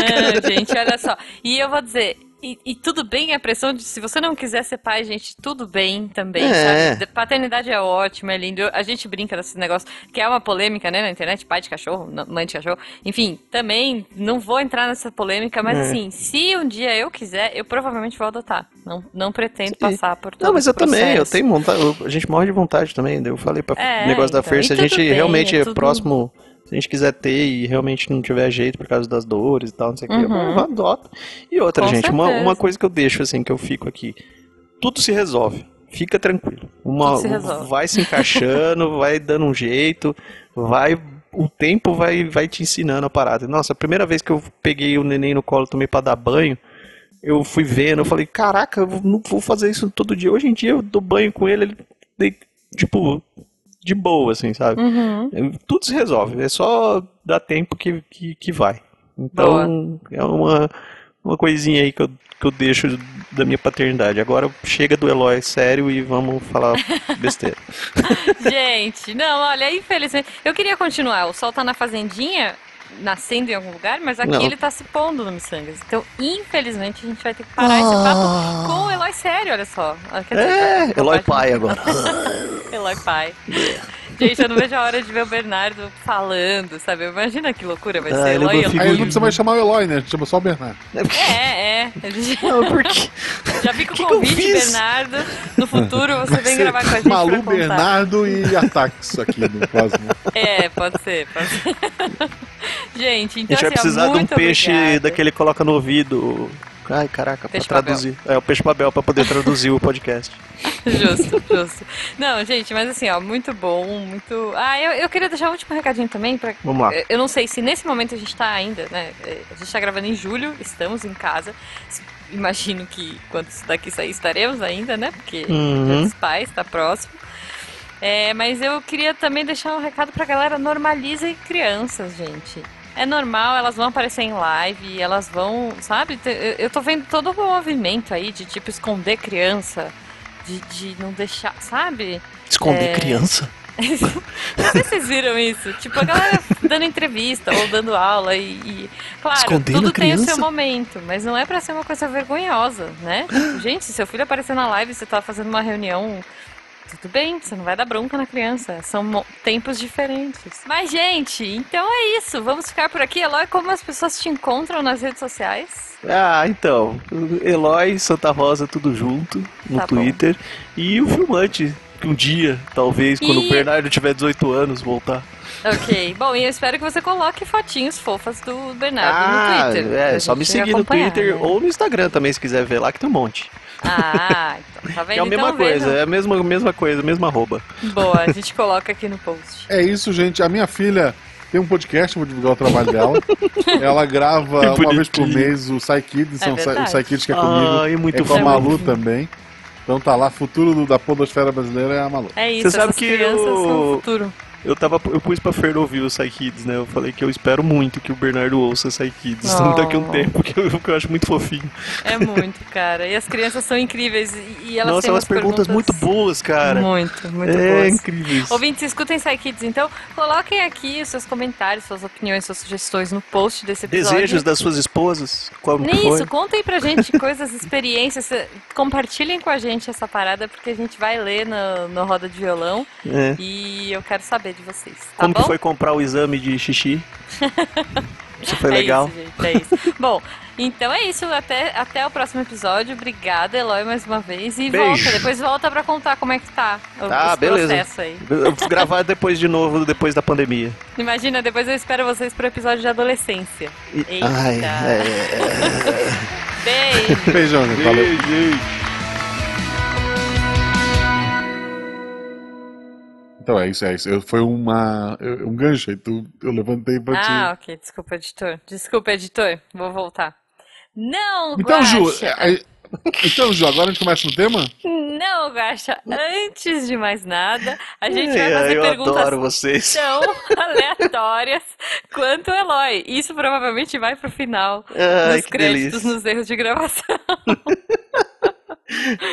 [SPEAKER 1] gente, olha só. E eu vou dizer, e, e tudo bem a pressão de se você não quiser ser pai, gente, tudo bem também,
[SPEAKER 3] É.
[SPEAKER 1] sabe? Paternidade é ótimo, é lindo. A gente brinca desse negócio, que é uma polêmica, né, na internet, pai de cachorro, mãe de cachorro. Enfim, também não vou entrar nessa polêmica, mas
[SPEAKER 3] É.
[SPEAKER 1] assim, se um dia eu quiser, eu provavelmente vou adotar. Não, não pretendo
[SPEAKER 3] Sim.
[SPEAKER 1] passar por todo
[SPEAKER 3] Não, mas eu também, eu tenho vontade, eu- a gente morre de vontade também. Eu falei pra
[SPEAKER 1] É,
[SPEAKER 3] negócio da
[SPEAKER 1] então,
[SPEAKER 3] Fer,
[SPEAKER 1] e
[SPEAKER 3] se a
[SPEAKER 1] tudo
[SPEAKER 3] gente
[SPEAKER 1] bem,
[SPEAKER 3] realmente
[SPEAKER 1] é
[SPEAKER 3] é
[SPEAKER 1] tudo-
[SPEAKER 3] próximo, se a gente quiser ter e realmente não tiver jeito por causa das dores e tal, não sei o que,
[SPEAKER 1] Uhum.
[SPEAKER 3] eu adota. E outra,
[SPEAKER 1] Com
[SPEAKER 3] gente, uma,
[SPEAKER 1] certeza.
[SPEAKER 3] uma coisa que eu deixo assim, que eu fico aqui, tudo se resolve. Fica tranquilo. Uma,
[SPEAKER 1] se resolve.
[SPEAKER 3] vai se encaixando, [LAUGHS] vai dando um jeito, vai. O tempo vai, vai te ensinando a parada. Nossa, a primeira vez que eu peguei o neném no colo também pra dar banho, eu fui vendo, eu falei, caraca, eu não vou fazer isso todo dia. Hoje em dia eu dou banho com ele, ele tipo, de boa, assim, sabe?
[SPEAKER 1] Uhum.
[SPEAKER 3] Tudo se resolve, é só dar tempo que, que, que vai. Então, é uma, uma coisinha aí que eu, que eu deixo da minha paternidade. Agora chega do Eloy sério e vamos falar [LAUGHS] besteira.
[SPEAKER 1] Gente, não, olha, infelizmente. Eu queria continuar. O sol tá na fazendinha, nascendo em algum lugar, mas aqui
[SPEAKER 3] Não.
[SPEAKER 1] ele tá se pondo no Missangas. Então, infelizmente, a gente vai ter que parar esse papo com o Eloy sério, olha só. Ah, dizer,
[SPEAKER 3] É, Eloy pai agora. [LAUGHS]
[SPEAKER 1] Eloy pai. [LAUGHS] Gente, eu não vejo a hora de ver o Bernardo falando, sabe? Imagina que loucura vai
[SPEAKER 3] Ah,
[SPEAKER 1] ser. Eloy
[SPEAKER 3] é
[SPEAKER 1] e
[SPEAKER 3] uma
[SPEAKER 1] Eloy.
[SPEAKER 2] Aí não precisa mais chamar o Eloy, né? A gente chama só o Bernardo.
[SPEAKER 1] É, é. Já,
[SPEAKER 3] Não, porque
[SPEAKER 1] já fica o [LAUGHS]
[SPEAKER 3] Que que
[SPEAKER 1] convite,
[SPEAKER 3] fiz?
[SPEAKER 1] Bernardo. No futuro você vem gravar com a gente
[SPEAKER 2] Malu. Bernardo e Ataques aqui no próximo.
[SPEAKER 1] É, pode ser, pode ser. [LAUGHS] Gente,
[SPEAKER 3] a
[SPEAKER 1] então
[SPEAKER 3] gente vai
[SPEAKER 1] assim,
[SPEAKER 3] precisar de um peixe
[SPEAKER 1] obrigada.
[SPEAKER 3] daquele que coloca no ouvido. Ai, caraca, pra
[SPEAKER 1] Peixe
[SPEAKER 3] traduzir. É, o peixe papel pra poder traduzir o podcast. [LAUGHS]
[SPEAKER 1] Justo, justo. Não, gente, mas assim, ó, muito bom, muito. Ah, eu, eu queria deixar um último recadinho também. Pra...
[SPEAKER 3] Vamos lá.
[SPEAKER 1] Eu- não sei se nesse momento a gente tá ainda, né? é, A gente tá gravando em julho, estamos em casa. Imagino que quando isso daqui sair estaremos ainda, né? Porque
[SPEAKER 3] Uhum.
[SPEAKER 1] Dos pais tá próximo. É, mas eu queria também deixar um recado pra galera: normalizem crianças, gente. É normal, elas vão aparecer em live, elas vão, sabe? Eu- tô vendo todo o movimento aí de tipo esconder criança, de, de não deixar, sabe?
[SPEAKER 3] Esconder
[SPEAKER 1] É.
[SPEAKER 3] criança? [LAUGHS]
[SPEAKER 1] Não sei se vocês viram isso. Tipo, a galera dando entrevista ou dando aula e. e- claro,
[SPEAKER 3] Escondendo
[SPEAKER 1] tudo
[SPEAKER 3] a
[SPEAKER 1] tem o seu
[SPEAKER 3] criança?
[SPEAKER 1] momento, mas não é pra ser uma coisa vergonhosa, né? [GASPS] Gente, se seu filho aparecer na live você tá fazendo uma reunião. Tudo bem, você não vai dar bronca na criança. São tempos diferentes. Mas, gente, então é isso. Vamos ficar por aqui. Eloy, como as pessoas te encontram nas redes sociais?
[SPEAKER 3] Ah, então. Eloy, Santa Rosa, tudo junto no
[SPEAKER 1] Tá bom.
[SPEAKER 3] Twitter. E o filmante, que um dia, talvez, quando
[SPEAKER 1] E-
[SPEAKER 3] o Bernardo tiver 18 anos, voltar.
[SPEAKER 1] Ok. [LAUGHS] Bom, e eu espero que você coloque fotinhos fofas do Bernardo
[SPEAKER 3] ah,
[SPEAKER 1] no Twitter.
[SPEAKER 3] é, só me seguir no Twitter
[SPEAKER 1] né?
[SPEAKER 3] ou no Instagram também, se quiser ver lá, que tem um monte.
[SPEAKER 1] Ah, então tá vendo?
[SPEAKER 3] É a mesma
[SPEAKER 1] Então,
[SPEAKER 3] coisa,
[SPEAKER 1] vejam.
[SPEAKER 3] é a mesma, mesma coisa, mesma arroba.
[SPEAKER 1] Boa, a gente coloca aqui no post.
[SPEAKER 2] É isso, gente. A minha filha tem um podcast, vou divulgar o trabalho dela. [LAUGHS] Ela grava
[SPEAKER 3] Que
[SPEAKER 2] uma vez por mês o Psy Kids,
[SPEAKER 1] É
[SPEAKER 2] o
[SPEAKER 1] verdade.
[SPEAKER 2] Psy Kids que é comigo.
[SPEAKER 3] Ai, muito
[SPEAKER 2] é com a. Malu também. Então tá lá, futuro do- da podosfera brasileira é a Malu.
[SPEAKER 1] É isso,
[SPEAKER 3] Você sabe
[SPEAKER 1] essas
[SPEAKER 3] que
[SPEAKER 1] crianças
[SPEAKER 3] eu-
[SPEAKER 1] são o futuro.
[SPEAKER 3] Eu tava, eu pus pra Fer ouvir o Psy Kids, né? Eu falei que eu espero muito que o Bernardo ouça Psy Kids
[SPEAKER 1] Oh.
[SPEAKER 3] daqui a um tempo, que eu, que eu acho muito fofinho.
[SPEAKER 1] É muito, cara. E as crianças são incríveis. E, elas
[SPEAKER 3] Nossa,
[SPEAKER 1] têm
[SPEAKER 3] umas perguntas, muito boas, cara.
[SPEAKER 1] Muito, muito
[SPEAKER 3] é
[SPEAKER 1] boas.
[SPEAKER 3] incríveis.
[SPEAKER 1] Ouvintes, escutem Psy Kids, então coloquem aqui os seus comentários, suas opiniões, suas sugestões no post desse episódio.
[SPEAKER 3] Desejos das suas esposas? Como que
[SPEAKER 1] Isso, contem pra gente coisas, experiências. Compartilhem com a gente essa parada, porque a gente vai ler no, no Roda de Violão
[SPEAKER 3] É.
[SPEAKER 1] e eu quero saber de vocês. Tá
[SPEAKER 3] Como
[SPEAKER 1] bom?
[SPEAKER 3] que foi comprar o exame de xixi? [LAUGHS] Isso foi
[SPEAKER 1] é
[SPEAKER 3] legal?
[SPEAKER 1] Isso, gente, é isso. [LAUGHS] Bom, então é isso. Até, até o próximo episódio. Obrigada, Eloy, mais uma vez. E
[SPEAKER 3] Beijo.
[SPEAKER 1] volta, depois volta pra contar como é que tá o,
[SPEAKER 3] Tá,
[SPEAKER 1] esse
[SPEAKER 3] beleza.
[SPEAKER 1] processo aí.
[SPEAKER 3] Eu vou gravar depois de novo, depois da pandemia.
[SPEAKER 1] Imagina, depois eu espero vocês pro episódio de adolescência.
[SPEAKER 3] E-
[SPEAKER 1] Eita.
[SPEAKER 3] Ai, é. [LAUGHS]
[SPEAKER 1] Beijo.
[SPEAKER 2] Beijão, gente. Valeu.
[SPEAKER 3] Beijo.
[SPEAKER 2] Então é isso, é isso. Eu, foi uma, um gancho aí. Tu, eu levantei pra
[SPEAKER 1] Ah,
[SPEAKER 2] ti.
[SPEAKER 1] ok. Desculpa, editor. Desculpa, editor. Vou voltar. Não,
[SPEAKER 2] Então, Ju,
[SPEAKER 1] Guaxa.
[SPEAKER 2] é- é- então, Ju, agora a gente começa no tema?
[SPEAKER 1] Não, Guaxa. Antes de mais nada, a gente vai
[SPEAKER 3] Ai,
[SPEAKER 1] fazer
[SPEAKER 3] eu
[SPEAKER 1] perguntas
[SPEAKER 3] adoro vocês.
[SPEAKER 1] tão [LAUGHS] aleatórias quanto o Eloy. Isso provavelmente vai pro final
[SPEAKER 3] Ai,
[SPEAKER 1] nos créditos,
[SPEAKER 3] delícia.
[SPEAKER 1] nos erros de gravação. [LAUGHS]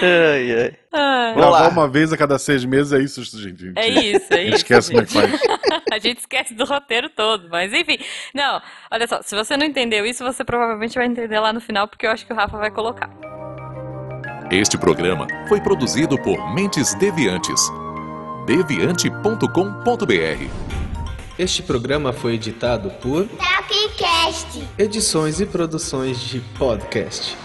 [SPEAKER 3] Ai, ai.
[SPEAKER 2] Gravar uma vez a cada seis meses é isso, gente.
[SPEAKER 1] é isso, é
[SPEAKER 2] A gente
[SPEAKER 1] isso.
[SPEAKER 2] esquece como é
[SPEAKER 1] gente.
[SPEAKER 2] que faz. [LAUGHS]
[SPEAKER 1] A gente esquece do roteiro todo, mas enfim. Não, olha só, se você não entendeu isso, você provavelmente vai entender lá no final, porque eu acho que o Rafa vai colocar.
[SPEAKER 6] Este programa foi produzido por Mentes Deviantes. deviante.com.br
[SPEAKER 7] Este programa foi editado por
[SPEAKER 8] Tapcast.
[SPEAKER 7] Edições e Produções de Podcast.